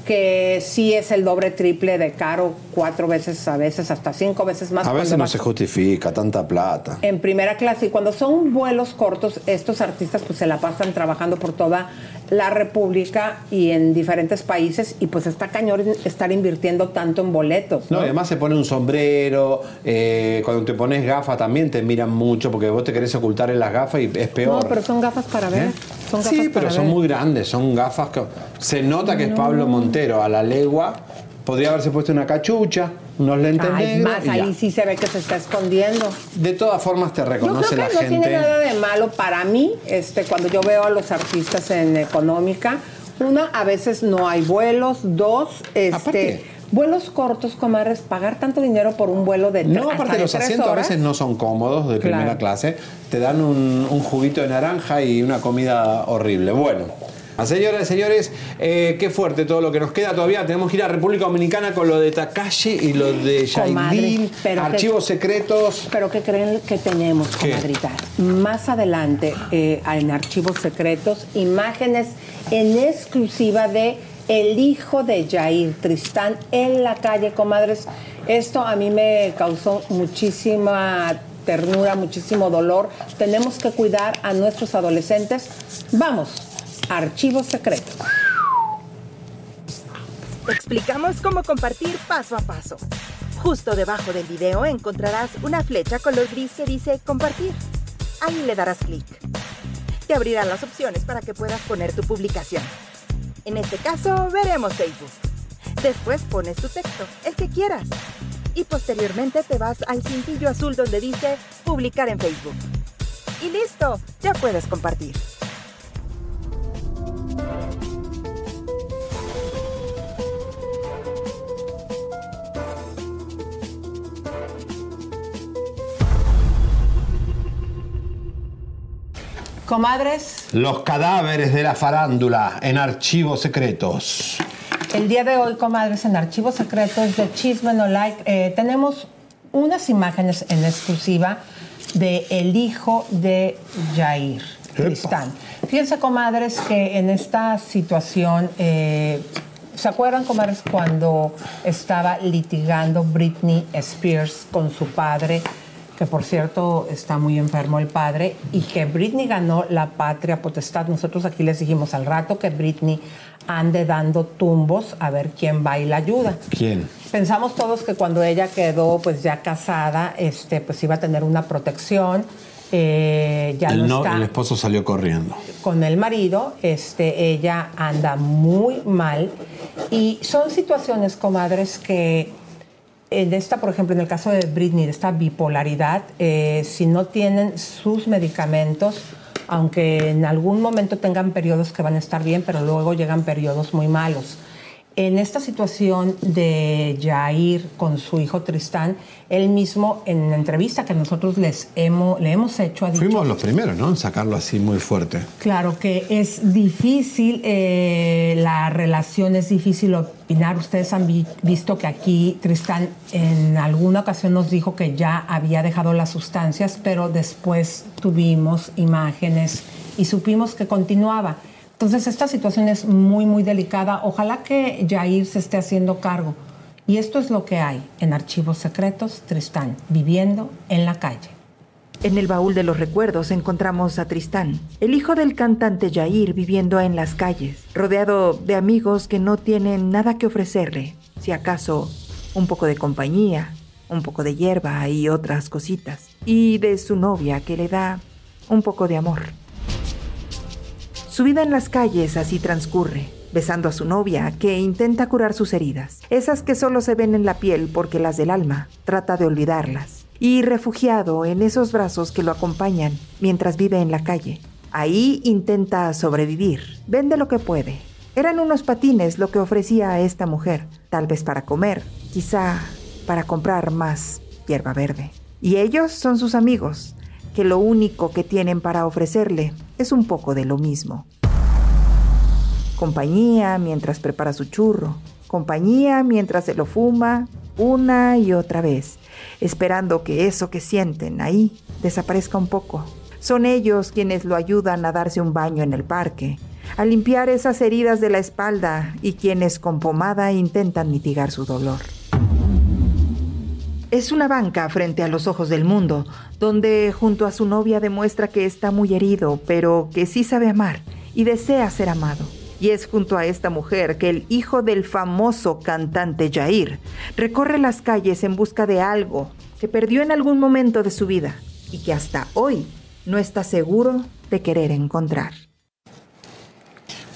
que sí es el doble, triple de caro, cuatro veces a veces, hasta cinco veces más.
A veces no se justifica tanta plata.
en primera clase y cuando son vuelos cortos estos artistas pues se la pasan trabajando por toda la república y en diferentes países y pues está cañón estar invirtiendo tanto en boletos
No, y además se pone un sombrero, eh, cuando te pones gafas también te miran mucho porque vos te querés ocultar en las gafas y es peor.
no pero son gafas para ver
¿Eh?
son gafas
Sí, pero
para
son
ver.
muy grandes, son gafas que se nota que es. Pablo Montero a la legua. Podría haberse puesto una cachucha, unos lentes
Ay,
negros.
más
y ya.
ahí sí se ve que se está escondiendo
De todas formas te
yo
reconoce
creo que
la
no
gente.
tiene nada de malo para mí este cuando yo veo a los artistas en económica una a veces no hay vuelos dos este
Aparte-
vuelos cortos comadres pagar tanto dinero por un vuelo de
No, aparte los asientos a veces no son cómodos de
Claro.
primera clase. Te dan un, un juguito de naranja y una comida horrible. Bueno. Señoras y señores, eh, qué fuerte todo lo que nos queda todavía. Tenemos que ir a República Dominicana con lo de Takashi y lo de
que-
archivos secretos.
Pero que creen que tenemos,
¿Qué?
comadrita. Más adelante, eh, en archivos secretos, imágenes en exclusiva de el hijo de Jair Tristán en la calle, comadres. Esto a mí me causó muchísima ternura, muchísimo dolor. Tenemos que cuidar a nuestros adolescentes. Vamos, archivos secretos.
Explicamos cómo compartir paso a paso. Justo debajo del video encontrarás una flecha color gris que dice compartir. Ahí le darás clic. Te abrirán las opciones para que puedas poner tu publicación. En este caso, veremos Facebook. Después pones tu texto, el que quieras. Y posteriormente te vas al cintillo azul donde dice publicar en Facebook. Y listo, ya puedes compartir.
Comadres,
Los cadáveres de la farándula en archivos secretos.
El día de hoy, comadres, en Archivos Secretos de Chisme No Like, eh, tenemos unas imágenes en exclusiva de el hijo de Jair, Tristán. Fíjense, comadres, que en esta situación, eh, ¿se acuerdan, comadres, cuando estaba litigando Britney Spears con su padre? que por cierto está muy enfermo el padre, y que Britney ganó la patria potestad. Nosotros aquí les dijimos al rato que Britney ande dando tumbos a ver quién va y la ayuda.
¿Quién?
Pensamos todos que cuando ella quedó pues ya casada, este, pues iba a tener una protección. Eh, ya
el,
no,
no-
está
el esposo salió corriendo.
con el marido, este, ella anda muy mal y son situaciones, comadres, que en esta, por ejemplo, en el caso de Britney, de esta bipolaridad, eh, si no tienen sus medicamentos, aunque en algún momento tengan periodos que van a estar bien, pero luego llegan periodos muy malos. En esta situación de Jair con su hijo Tristán, él mismo en la entrevista que nosotros les hemos, le hemos hecho ha dicho
Fuimos los primeros, ¿no? En sacarlo así muy fuerte.
Claro que es difícil, eh, la relación es difícil opinar. Ustedes han vi- visto que aquí Tristán en alguna ocasión nos dijo que ya había dejado las sustancias, pero después tuvimos imágenes y supimos que continuaba. Entonces esta situación es muy, muy delicada. Ojalá que Jair se esté haciendo cargo. Y esto es lo que hay en Archivos Secretos, Tristán, viviendo en la calle.
En el baúl de los recuerdos encontramos a Tristán, el hijo del cantante Jair viviendo en las calles, rodeado de amigos que no tienen nada que ofrecerle, si acaso un poco de compañía, un poco de hierba y otras cositas, y de su novia que le da un poco de amor. Su vida en las calles así transcurre, besando a su novia que intenta curar sus heridas, esas que solo se ven en la piel porque las del alma trata de olvidarlas, y refugiado en esos brazos que lo acompañan mientras vive en la calle. Ahí intenta sobrevivir, vende lo que puede. Eran unos patines lo que ofrecía a esta mujer, tal vez para comer, quizá para comprar más hierba verde. Y ellos son sus amigos, que lo único que tienen para ofrecerle es un poco de lo mismo. Compañía mientras prepara su churro, compañía mientras se lo fuma una y otra vez, esperando que eso que sienten ahí desaparezca un poco. Son ellos quienes lo ayudan a darse un baño en el parque, a limpiar esas heridas de la espalda y quienes con pomada intentan mitigar su dolor. Es una banca frente a los ojos del mundo, donde junto a su novia demuestra que está muy herido, pero que sí sabe amar y desea ser amado. Y es junto a esta mujer que el hijo del famoso cantante Jair recorre las calles en busca de algo que perdió en algún momento de su vida y que hasta hoy no está seguro de querer encontrar.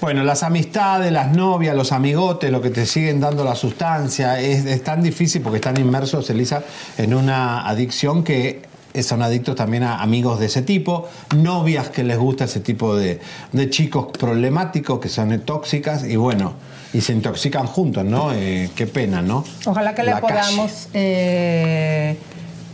Bueno, las amistades, las novias, los amigotes, lo que te siguen dando la sustancia, es, es tan difícil porque están inmersos, Elisa, en una adicción que son adictos también a amigos de ese tipo, novias que les gusta ese tipo de, de chicos problemáticos, que son tóxicas, y bueno, y se intoxican juntos, ¿no? Eh, qué pena, ¿no?
Ojalá que le
La
podamos eh,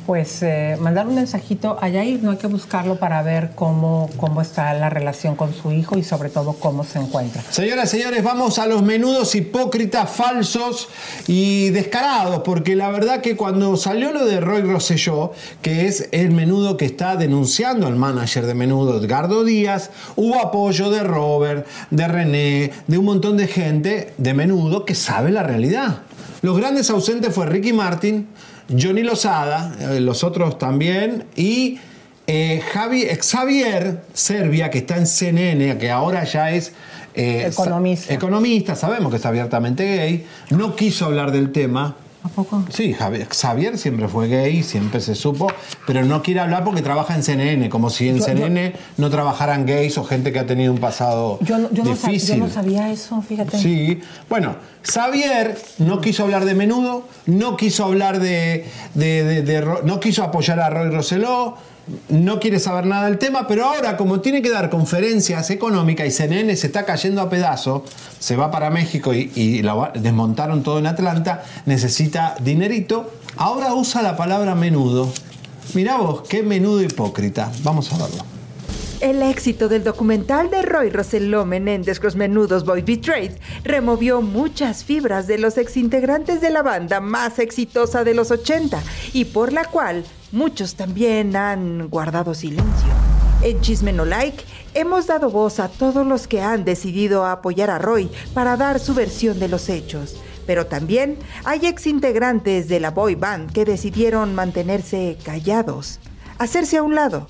pues eh, mandar un mensajito a Yair, no hay que buscarlo para ver cómo, cómo está la relación con su hijo y sobre todo cómo se encuentra.
Señoras señores, vamos a los menudos hipócritas, falsos y descarados, porque la verdad que cuando salió lo de Roy Rosselló, que es el menudo que está denunciando al manager de menudo, Edgardo Díaz, hubo apoyo de Robert, de René, de un montón de gente de menudo que sabe la realidad. Los grandes ausentes fue Ricky Martin, Johnny Lozada, eh, los otros también, y eh, Javi, Xavier Serbia, que está en CNN, que ahora ya es eh,
Economista.
economista, sabemos que es abiertamente gay, no quiso hablar del tema.
¿A poco?
Sí, Javier, Xavier siempre fue gay, siempre se supo, pero no quiere hablar porque trabaja en CNN, como si en
Yo- yo-
CNN no trabajaran gays o gente que ha tenido un pasado
Yo, yo no sab-
difícil.
yo no sabía eso, fíjate.
Sí, bueno, Xavier no quiso hablar de menudo, no quiso hablar de, de- de- no quiso apoyar a Roy Roseló, no quiere saber nada del tema, pero ahora como tiene que dar conferencias económicas y CNN se está cayendo a pedazos, se va para México y, y la desmontaron todo en Atlanta, necesita dinerito, ahora usa la palabra menudo. Mirá vos, qué menudo hipócrita. Vamos a verlo.
El éxito del documental de Roy Rosselló Menéndez Los Menudos Boy Betrayed removió muchas fibras de los exintegrantes de la banda más exitosa de los 80 y por la cual muchos también han guardado silencio. En Chisme No Like hemos dado voz a todos los que han decidido apoyar a Roy para dar su versión de los hechos. Pero también hay exintegrantes de la boy band que decidieron mantenerse callados, hacerse a un lado.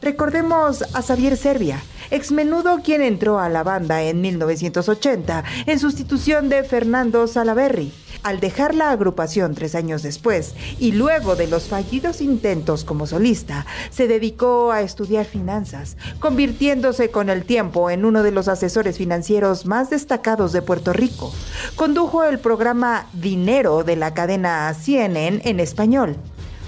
Recordemos a Xavier Serbia, ex menudo quien entró a la banda en 1980 en sustitución de Fernando Salaberry. Al dejar la agrupación tres años después y luego de los fallidos intentos como solista, se dedicó a estudiar finanzas, convirtiéndose con el tiempo en uno de los asesores financieros más destacados de Puerto Rico. Condujo el programa Dinero de la cadena CNN en español.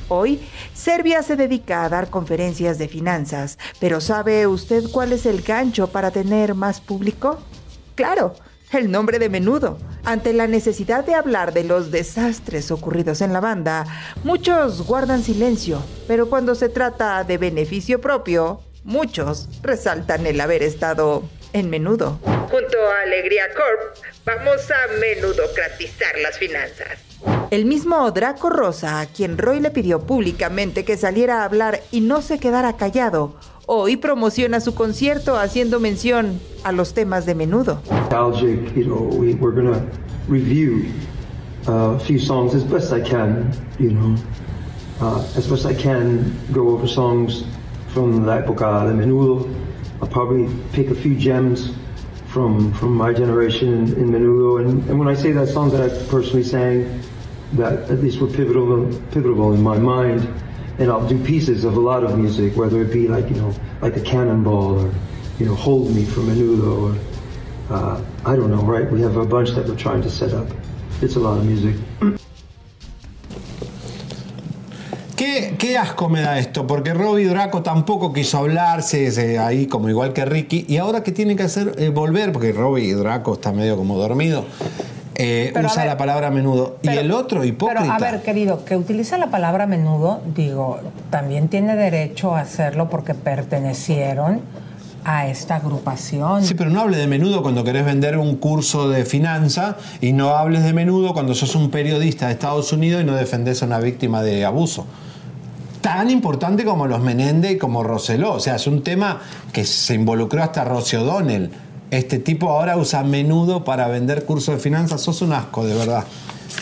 Hoy, Serbia se dedica a dar conferencias de finanzas, pero ¿sabe usted cuál es el gancho para tener más público? Claro, el nombre de menudo. Ante la necesidad de hablar de los desastres ocurridos en la banda, muchos guardan silencio, pero cuando se trata de beneficio propio, muchos resaltan el haber estado en menudo. Junto a Alegría Corp, vamos a menudocratizar las finanzas. El mismo Draco Rosa, a quien Roy le pidió públicamente que saliera a hablar y no se quedara callado, hoy promociona su concierto haciendo mención a los temas de menudo.
we're gonna review uh, a few songs as best I can. You know, uh, as best I can, go over songs from la época de Menudo. I'll probably pick a few gems from from my generation in, in Menudo. And, and when I say that songs that I personally sang, that at least were pivotal pivotal in my mind. And I'll do pieces of a lot of music, whether it be like you know, like a Cannonball or you know, Hold Me from Menudo or uh, I don't know, right? We have a bunch that we're trying to set up. It's a lot of music.
¿Qué, qué asco me da esto, porque Robbie Draco tampoco quiso hablarse se- ahí como igual que Ricky, y ahora que tiene que hacer eh, volver, porque Robbie Draco está medio como dormido, eh, usa
ver,
la palabra a menudo. y el otro, hipócrita.
Pero a ver, querido, que utiliza la palabra menudo, digo, también tiene derecho a hacerlo porque pertenecieron a esta agrupación.
Sí, pero no hable de menudo cuando querés vender un curso de finanza y no hables de menudo cuando sos un periodista de Estados Unidos y no defendés a una víctima de abuso. Tan importante como los Menéndez y como Roseló. O sea, es un tema que se involucró hasta Rossi O'Donnell. Este tipo ahora usa menudo para vender cursos de finanzas. Sos un asco, de verdad.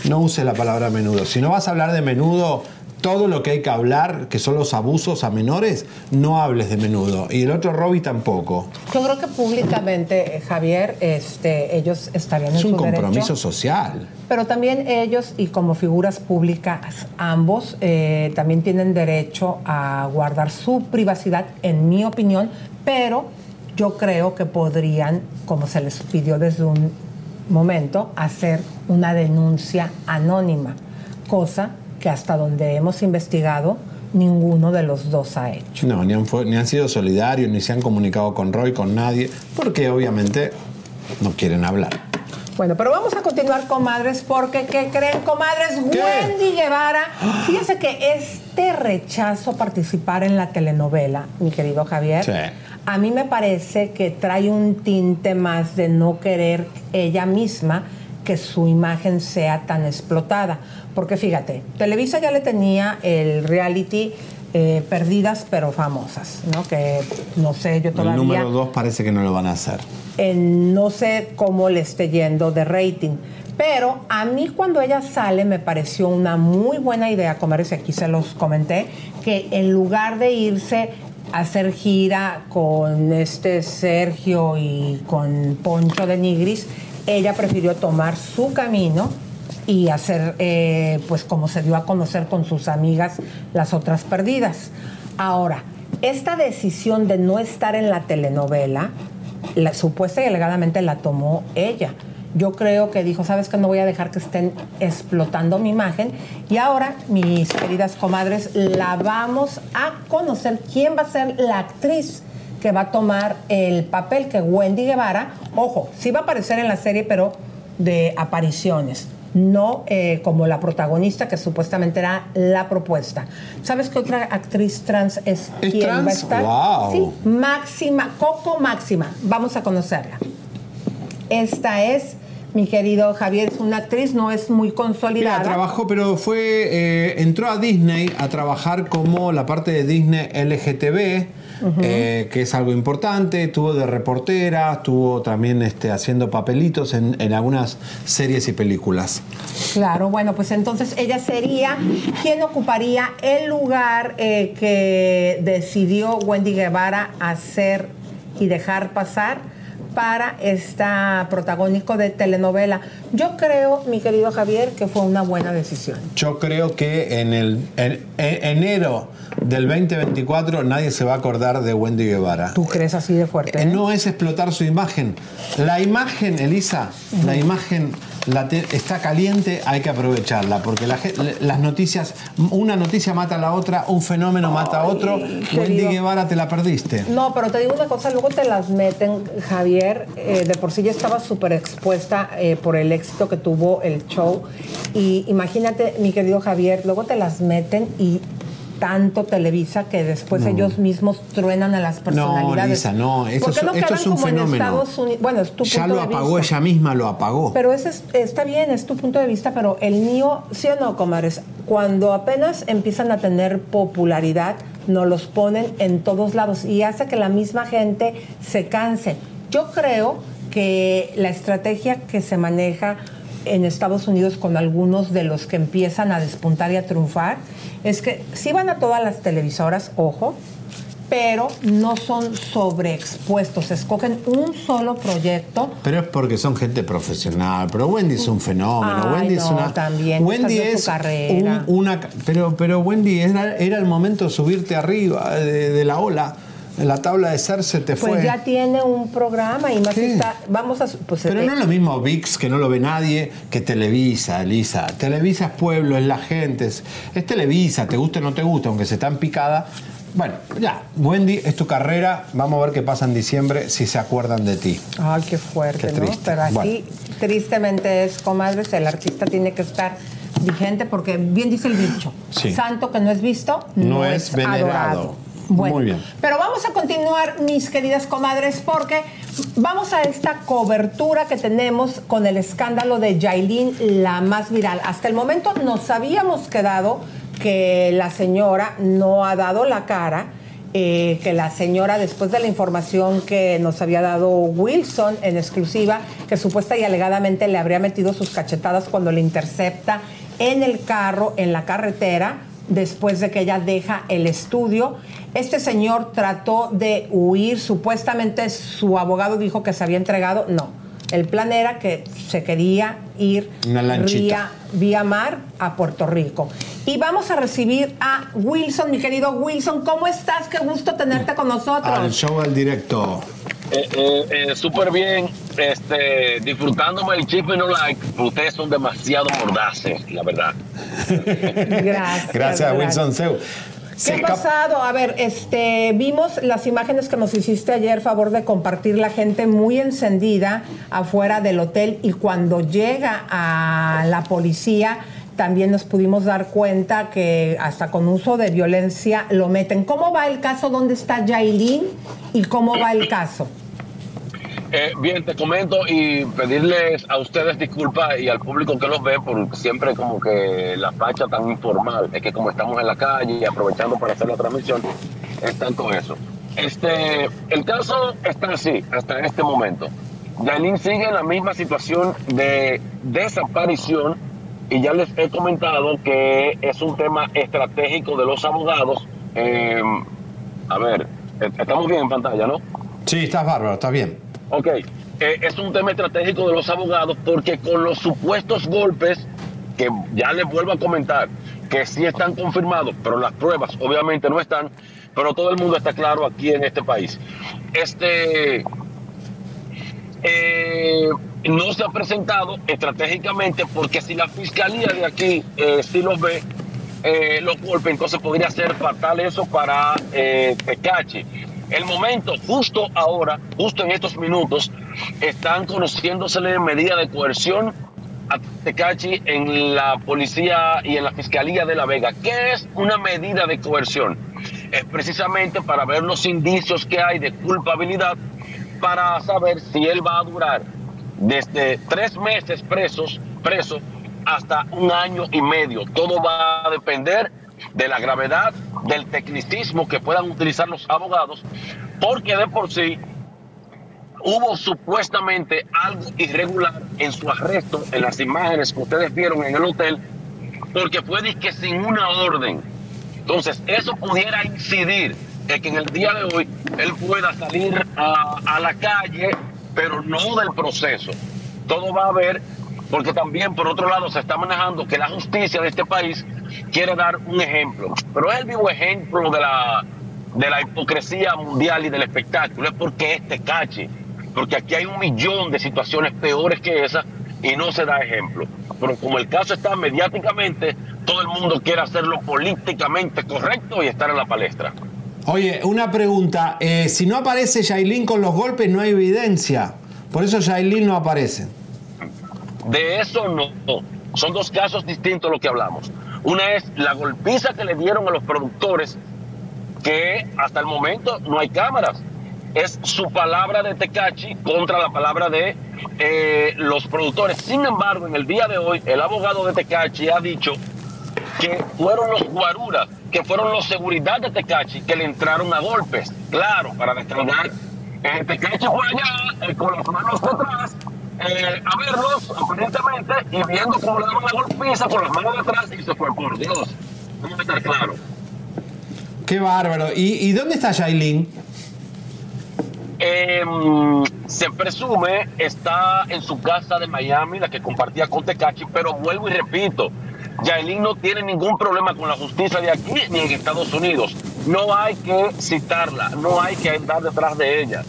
No uses la palabra menudo. Si no vas a hablar de menudo, todo lo que hay que hablar, que son los abusos a menores, no hables de menudo. Y el otro Robbie tampoco.
Yo creo que públicamente, eh, Javier, este, ellos estarían
Es
en
un
su
compromiso
derecho.
social.
Pero también ellos y como figuras públicas, ambos eh, también tienen derecho a guardar su privacidad, en mi opinión, pero yo creo que podrían, como se les pidió desde un momento, hacer una denuncia anónima, cosa que hasta donde hemos investigado, ninguno de los dos ha hecho.
No, ni han, fue- ni han sido solidarios, ni se han comunicado con Roy, con nadie, porque obviamente no quieren hablar.
Bueno, pero vamos a continuar, comadres, porque ¿qué creen, comadres? Wendy Guevara. Fíjense que este rechazo a participar en la telenovela, mi querido Javier,
Sí.
A mí me parece que trae un tinte más de no querer ella misma que su imagen sea tan explotada. Porque fíjate, Televisa ya le tenía el reality eh, Perdidas pero famosas, ¿no? Que no sé, yo
El
todavía
número dos parece que no lo van a hacer.
en no sé cómo le esté yendo de rating. Pero a mí cuando ella sale me pareció una muy buena idea, comadres, y aquí se los comenté, que en lugar de irse hacer gira con este Sergio y con Poncho de Nigris, ella prefirió tomar su camino y hacer, eh, pues como se dio a conocer con sus amigas, las otras perdidas. Ahora, esta decisión de no estar en la telenovela, la supuesta y alegadamente la tomó ella. Yo creo que dijo, sabes que no voy a dejar que estén explotando mi imagen. Y ahora, mis queridas comadres, la vamos a conocer quién va a ser la actriz que va a tomar el papel que Wendy Guevara, ojo, sí va a aparecer en la serie, pero de apariciones, no eh, como la protagonista que supuestamente era la propuesta. ¿Sabes qué otra actriz trans es,
¿Es
quién va a
trans?
estar?
Wow.
Sí, Máxima, Coco Máxima. Vamos a conocerla. Esta es, mi querido Javier, es una actriz, no es muy consolidada.
Mira, trabajó, pero fue. eh, entró a Disney a trabajar como la parte de Disney LGTB. Eh, que es algo importante, estuvo de reportera, estuvo también este, haciendo papelitos en, en algunas series y películas.
Claro, bueno, pues entonces ella sería quien ocuparía el lugar eh, que decidió Wendy Guevara hacer y dejar pasar para esta protagónico de telenovela. Yo creo, mi querido Javier, que fue una buena decisión.
Yo creo que en el en- en enero del 2024 nadie se va a acordar de Wendy Guevara.
¿Tú crees así de fuerte?
Eh, No es explotar su imagen. La imagen, Elisa, la imagen la está caliente, hay que aprovecharla, porque la las noticias, una noticia mata a la otra, un fenómeno mata a otro. Wendy. Guevara te la perdiste.
No, pero te digo una cosa, luego te las meten, Javier, eh, de por sí ya estaba súper expuesta eh, por el éxito que tuvo el show. Y imagínate, mi querido Javier, luego te las meten y tanto Televisa que después
No.
ellos mismos truenan a las
No,
personalidades.
Lisa, no, eso
¿Por qué
es-
no
esto es un
como en
fenómeno.
Estados Unidos? Bueno, es tu
Ya
punto
lo
de
apagó,
vista.
ella misma lo apagó.
Pero ese es- está bien, es tu punto de vista, pero el mío, sí o no, comadres, cuando apenas empiezan a tener popularidad, nos los ponen en todos lados y hace que la misma gente se canse. Yo creo que la estrategia que se maneja en Estados Unidos con algunos de los que empiezan a despuntar y a triunfar es que sí van a todas las televisoras, ojo, pero no son sobreexpuestos, escogen un solo proyecto
Pero es porque son gente profesional. Pero Wendy es un fenómeno.
Ay,
Wendy es
no,
una.
también,
Wendy
de su
es
carrera.
un- una. Pero, pero Wendy era, era el momento de subirte arriba de, de la ola. La tabla de ser se te
Pues
fue.
ya tiene un programa y más está. Vamos a. Pues,
Pero
eh,
no es lo mismo VIX, que no lo ve nadie, que Televisa, Elisa. Televisa es pueblo, es la gente, es, es Televisa, te guste o no te gusta, aunque se está en picada. Bueno, ya, Wendy, es tu carrera. Vamos a ver qué pasa en diciembre si se acuerdan de ti.
Ay, qué fuerte,
Qué
¿no?
triste.
Pero aquí,
Bueno.
tristemente es, comadres, el artista tiene que estar vigente porque, bien dice el dicho,
Sí.
santo que no es visto, no,
No, es, venerado.
adorado. Bueno,
Muy bien.
Pero vamos a continuar, mis queridas comadres, porque vamos a esta cobertura que tenemos con el escándalo de Yailin, la más viral. Hasta el momento nos habíamos quedado que la señora no ha dado la cara eh, que la señora, después de la información que nos había dado Wilson en exclusiva, que supuesta y alegadamente le habría metido sus cachetadas cuando le intercepta en el carro, en la carretera, después de que ella deja el estudio. Este señor trató de huir, supuestamente su abogado dijo que se había entregado, no. El plan era que se quería ir vía mar a Puerto Rico. Y vamos a recibir a Wilson, mi querido Wilson. ¿Cómo estás? Qué gusto tenerte con nosotros.
Al show al directo.
Eh, eh, eh, Súper bien, este, disfrutándome el chip no like. Ustedes son demasiado mordaces, la verdad. [LAUGHS]
Gracias.
Gracias, Wilson Seu.
¿Qué ha pasado? A ver, este, vimos las imágenes que nos hiciste ayer, favor de compartir la gente muy encendida afuera del hotel y cuando llega a la policía también nos pudimos dar cuenta que hasta con uso de violencia lo meten. ¿Cómo va el caso? ¿Dónde está Yailin? ¿Y cómo va el caso?
Eh, bien, te comento y pedirles a ustedes disculpas y al público que los ve por siempre como que la facha tan informal. Es que como estamos en la calle y aprovechando para hacer la transmisión, es tanto eso. Este, el caso está así hasta este momento. Yailin sigue en la misma situación de desaparición y ya les he comentado que es un tema estratégico de los abogados. Eh, a ver, eh, estamos bien en pantalla, ¿no?
Sí, estás bárbaro, estás bien.
Ok, eh, es un tema estratégico de los abogados porque con los supuestos golpes, que ya les vuelvo a comentar, que sí están confirmados, pero las pruebas obviamente no están, pero todo el mundo está claro aquí en este país. Este eh, no se ha presentado estratégicamente porque si la fiscalía de aquí eh, sí los ve, eh, los golpes, entonces podría ser fatal eso para eh, Tecachi. El momento, justo ahora, justo en estos minutos, están conociéndosele medida de coerción a Tecachi en la policía y en la fiscalía de La Vega. ¿Qué es una medida de coerción? Es precisamente para ver los indicios que hay de culpabilidad para saber si él va a durar desde tres meses presos, preso hasta un año y medio. Todo va a depender de la gravedad, del tecnicismo que puedan utilizar los abogados, porque de por sí hubo supuestamente algo irregular en su arresto, en las imágenes que ustedes vieron en el hotel, porque fue disque sin una orden. Entonces, eso pudiera incidir en que en el día de hoy él pueda salir a, la calle, pero no del proceso. Todo va a ver, porque también por otro lado se está manejando que la justicia de este país quiere dar un ejemplo, pero es el vivo ejemplo de la, de la hipocresía mundial y del espectáculo, es porque este cache, porque aquí hay un millón de situaciones peores que esa y no se da ejemplo. Pero como el caso está mediáticamente, todo el mundo quiere hacerlo políticamente correcto y estar en la palestra.
Oye, una pregunta. eh, si no aparece Yailin con los golpes, no hay evidencia. Por eso Yailin no aparece.
De eso no. Son dos casos distintos lo que hablamos. Una es la golpiza que le dieron a los productores, que hasta el momento no hay cámaras. Es su palabra de Tecachi contra la palabra de eh, los productores. Sin embargo, en el día de hoy, el abogado de Tecachi ha dicho que fueron los guaruras, que fueron los seguridad de Tecachi que le entraron a golpes. Claro, para destrabar. Eh, Tecachi fue allá eh, con las manos atrás eh, a verlos, aparentemente, y viendo cómo le daban la golpiza con las manos atrás y se fue por Dios. Vamos a estar claro.
Qué bárbaro. ¿Y, y dónde está Yailin?
Eh, se presume está en su casa de Miami, la que compartía con Tecachi, pero vuelvo y repito, Yailin no tiene ningún problema con la justicia de aquí ni en Estados Unidos. No hay que citarla, no hay que andar detrás de ella.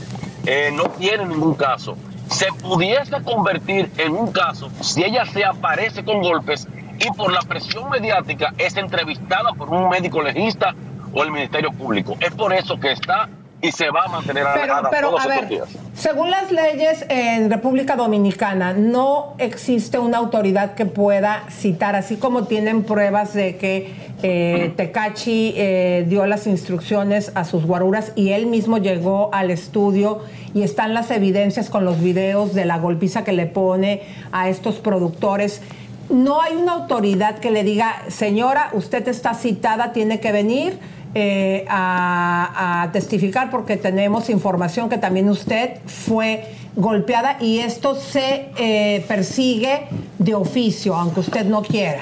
Eh, no tiene ningún caso. Se pudiese convertir en un caso si ella se aparece con golpes y por la presión mediática es entrevistada por un médico legista o el Ministerio Público. Es por eso que está y se va a mantener
Pero,
alejada
pero
todos
a ver,
días.
según las leyes en República Dominicana, no existe una autoridad que pueda citar, así como tienen pruebas de que eh, Tecachi eh, dio las instrucciones a sus guaruras y él mismo llegó al estudio y están las evidencias con los videos de la golpiza que le pone a estos productores. No hay una autoridad que le diga, señora, usted está citada, tiene que venir
eh, a, a testificar porque tenemos información que también usted fue golpeada y esto se eh, persigue de oficio, aunque usted no quiera,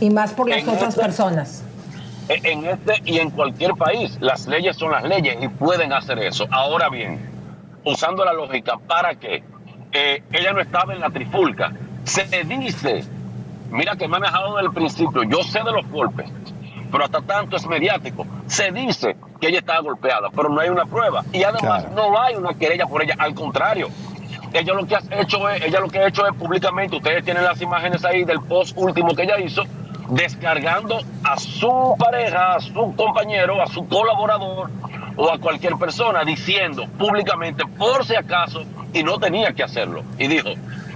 y más por las
En
otras
este-
personas.
En este y en cualquier país, las leyes son las leyes y pueden hacer eso. Ahora bien, usando la lógica, ¿para qué? Eh, ella no estaba en la trifulca. Se dice, mira que me han dejado del principio, yo sé de los golpes, pero hasta tanto es mediático. Se dice que ella estaba golpeada, pero no hay una prueba. Y además no hay una querella por ella, al contrario. Ella lo que ha hecho es, ella lo que ha hecho es públicamente, ustedes tienen las imágenes ahí del post último que ella hizo, descargando a su pareja, a su compañero, a su colaborador o a cualquier persona diciendo públicamente por si acaso y no tenía que hacerlo. Y dijo,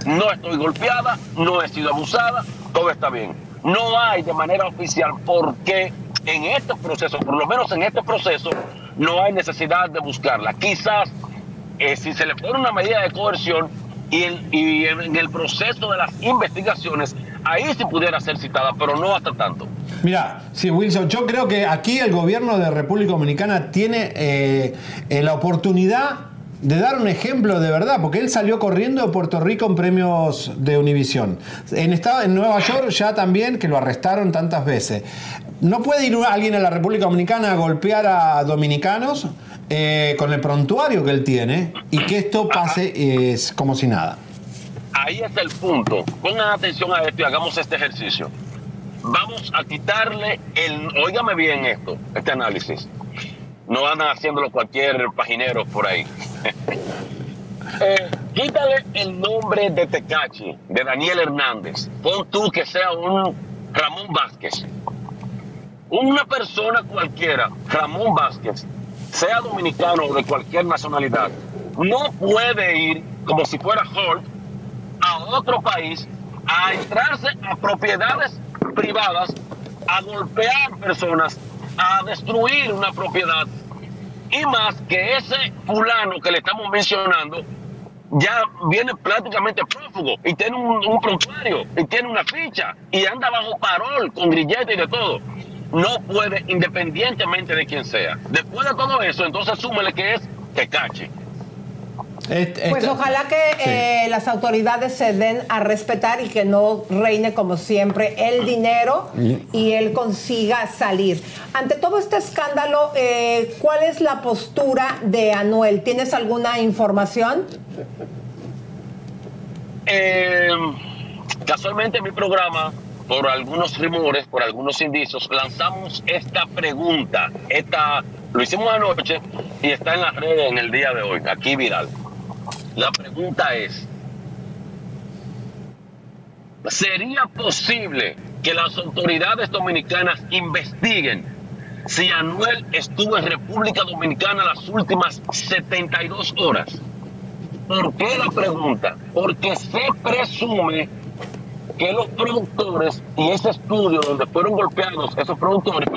no estoy golpeada, no he sido abusada, todo está bien. No hay de manera oficial porque en estos procesos, por lo menos en este proceso, no hay necesidad de buscarla. Quizás eh, si se le pone una medida de coerción y, en el proceso de las investigaciones, ahí sí pudiera ser citada, pero no hasta tanto.
Mira, sí, Wilson, yo creo que aquí el gobierno de República Dominicana tiene eh, eh, la oportunidad de dar un ejemplo de verdad, porque él salió corriendo de Puerto Rico en premios de Univisión. En, en Nueva York ya también, que lo arrestaron tantas veces. No puede ir alguien a la República Dominicana a golpear a dominicanos eh, con el prontuario que él tiene y que esto pase como si nada.
Ahí es el punto. Pongan atención a esto y hagamos este ejercicio. Vamos a quitarle el. Óigame bien esto, este análisis. No andan haciéndolo cualquier paginero por ahí. Eh, quítale el nombre de Tecachi, de Daniel Hernández. Pon tú que sea un Ramón Vázquez. Una persona cualquiera, Ramón Vázquez, sea dominicano o de cualquier nacionalidad, no puede ir como si fuera Hulk a otro país a entrarse a propiedades privadas, a golpear personas, a destruir una propiedad. Y más que ese fulano que le estamos mencionando ya viene prácticamente prófugo y tiene un, un prontuario y tiene una ficha y anda bajo parol con grillete y de todo. No puede, independientemente de quién sea. Después de todo eso, entonces súmele que es que cache.
Este,
Pues ojalá que eh, las autoridades se den a respetar y que no reine como siempre el dinero y él consiga salir. Ante todo este escándalo, eh, ¿cuál es la postura de Anuel? ¿Tienes alguna información?
Eh, casualmente en mi programa, por algunos rumores, por algunos indicios, lanzamos esta pregunta. Esta, lo hicimos anoche y está en las redes en el día de hoy, aquí viral. La pregunta es, ¿sería posible que las autoridades dominicanas investiguen si Anuel estuvo en República Dominicana las últimas 72 horas? ¿Por qué la pregunta? Porque se presume que los productores y ese estudio donde fueron golpeados esos productores,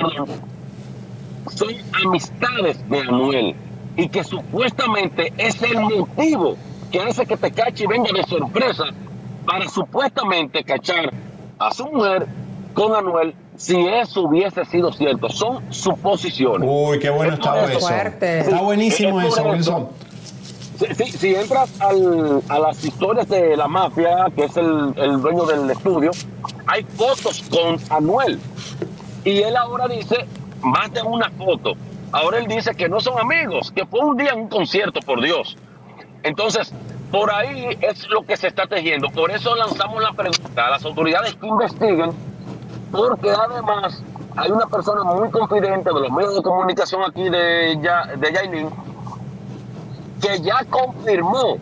son amistades de Anuel y que supuestamente es el motivo que hace que Tecachi venga de sorpresa para supuestamente cachar a su mujer con Anuel si eso hubiese sido cierto. Son suposiciones.
Uy, qué bueno
Es por
está eso.
Fuerte.
Está buenísimo
Es
eso. Wilson.
Si, si- si entras al- a las historias de la mafia, que es el, el dueño del estudio, hay fotos con Anuel. Y él ahora dice, manden una foto. Ahora él dice que no son amigos, que fue un día en un concierto, por Dios. Entonces, por ahí es lo que se está tejiendo. Por eso lanzamos la pregunta a las autoridades que investiguen, porque además hay una persona muy confidente de los medios de comunicación aquí de, Ya- de Yailin, que ya confirmó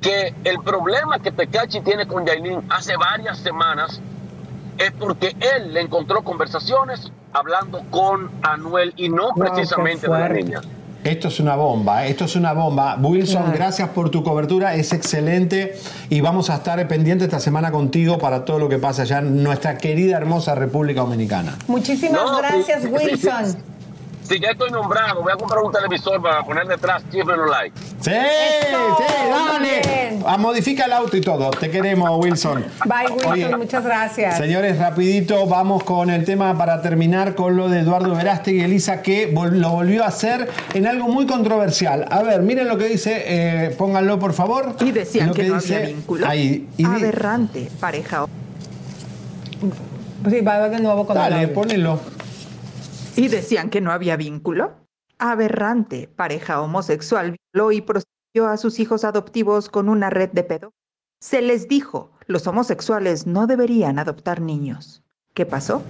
que el problema que Tecachi tiene con Yailin hace varias semanas es porque él le encontró conversaciones hablando con Anuel y no precisamente de la niña.
Esto es una bomba, esto es una bomba. Wilson,
Claro.
gracias por tu cobertura, es excelente y vamos a estar pendientes esta semana contigo para todo lo que pasa allá en nuestra querida hermosa República Dominicana.
Muchísimas
No,
gracias, [LAUGHS] Wilson.
Si ya estoy nombrado, voy a comprar un televisor para poner detrás siempre los likes.
Sí, sí, dale. Ah, modifica el auto y todo. Te queremos, Wilson.
Bye, Wilson,
Oye,
muchas gracias.
Señores, rapidito, vamos con el tema para terminar con lo de Eduardo Verástegui y Elisa, que vol- lo volvió a hacer en algo muy controversial. A ver, miren lo que dice, eh, pónganlo por favor.
Y decían
Lo
que, no
dice
había vínculo.
Ahí. Y
Aberrante, pareja.
Sí, va de nuevo con
Dale, ponelo.
Y decían que no había vínculo. Aberrante, pareja homosexual violó y prostituyó a sus hijos adoptivos con una red de pedo. Se les dijo, los homosexuales no deberían adoptar niños. ¿Qué pasó?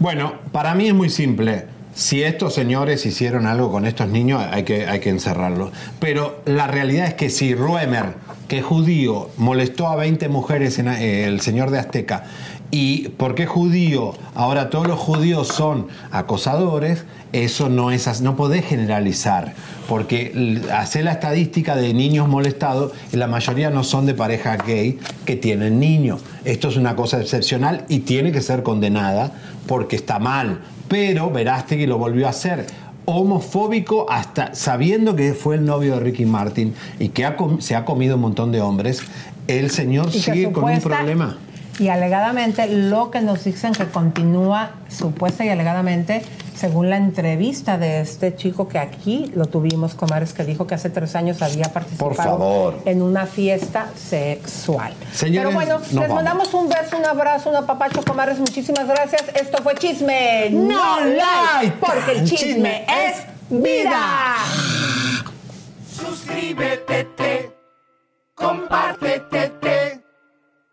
Bueno, para mí es muy simple. Si estos señores hicieron algo con estos niños, hay que, hay que encerrarlos. Pero la realidad es que si Ruemer, que es judío, molestó a 20 mujeres, en, eh, el señor de Azteca, y porque es judío, ahora todos los judíos son acosadores, eso no es así, no podés generalizar, porque hacer la estadística de niños molestados, la mayoría no son de pareja gay que tienen niños. Esto es una cosa excepcional y tiene que ser condenada porque está mal. Pero Verástegui lo volvió a hacer homofóbico hasta sabiendo que fue el novio de Ricky Martin y que ha se ha comido un montón de hombres, el señor
Y
sigue con un problema.
Y alegadamente lo que nos dicen que continúa supuesta y alegadamente según la entrevista de este chico que aquí lo tuvimos, Comares, que dijo que hace tres años había participado
favor.
en una fiesta sexual.
Señores,
Pero bueno, les
vamos.
mandamos un beso, un abrazo, un apapacho, Comares, muchísimas gracias. Esto fue Chisme
No like,
porque el chisme,
chisme
es vida.
Suscríbete, te, compártete, te,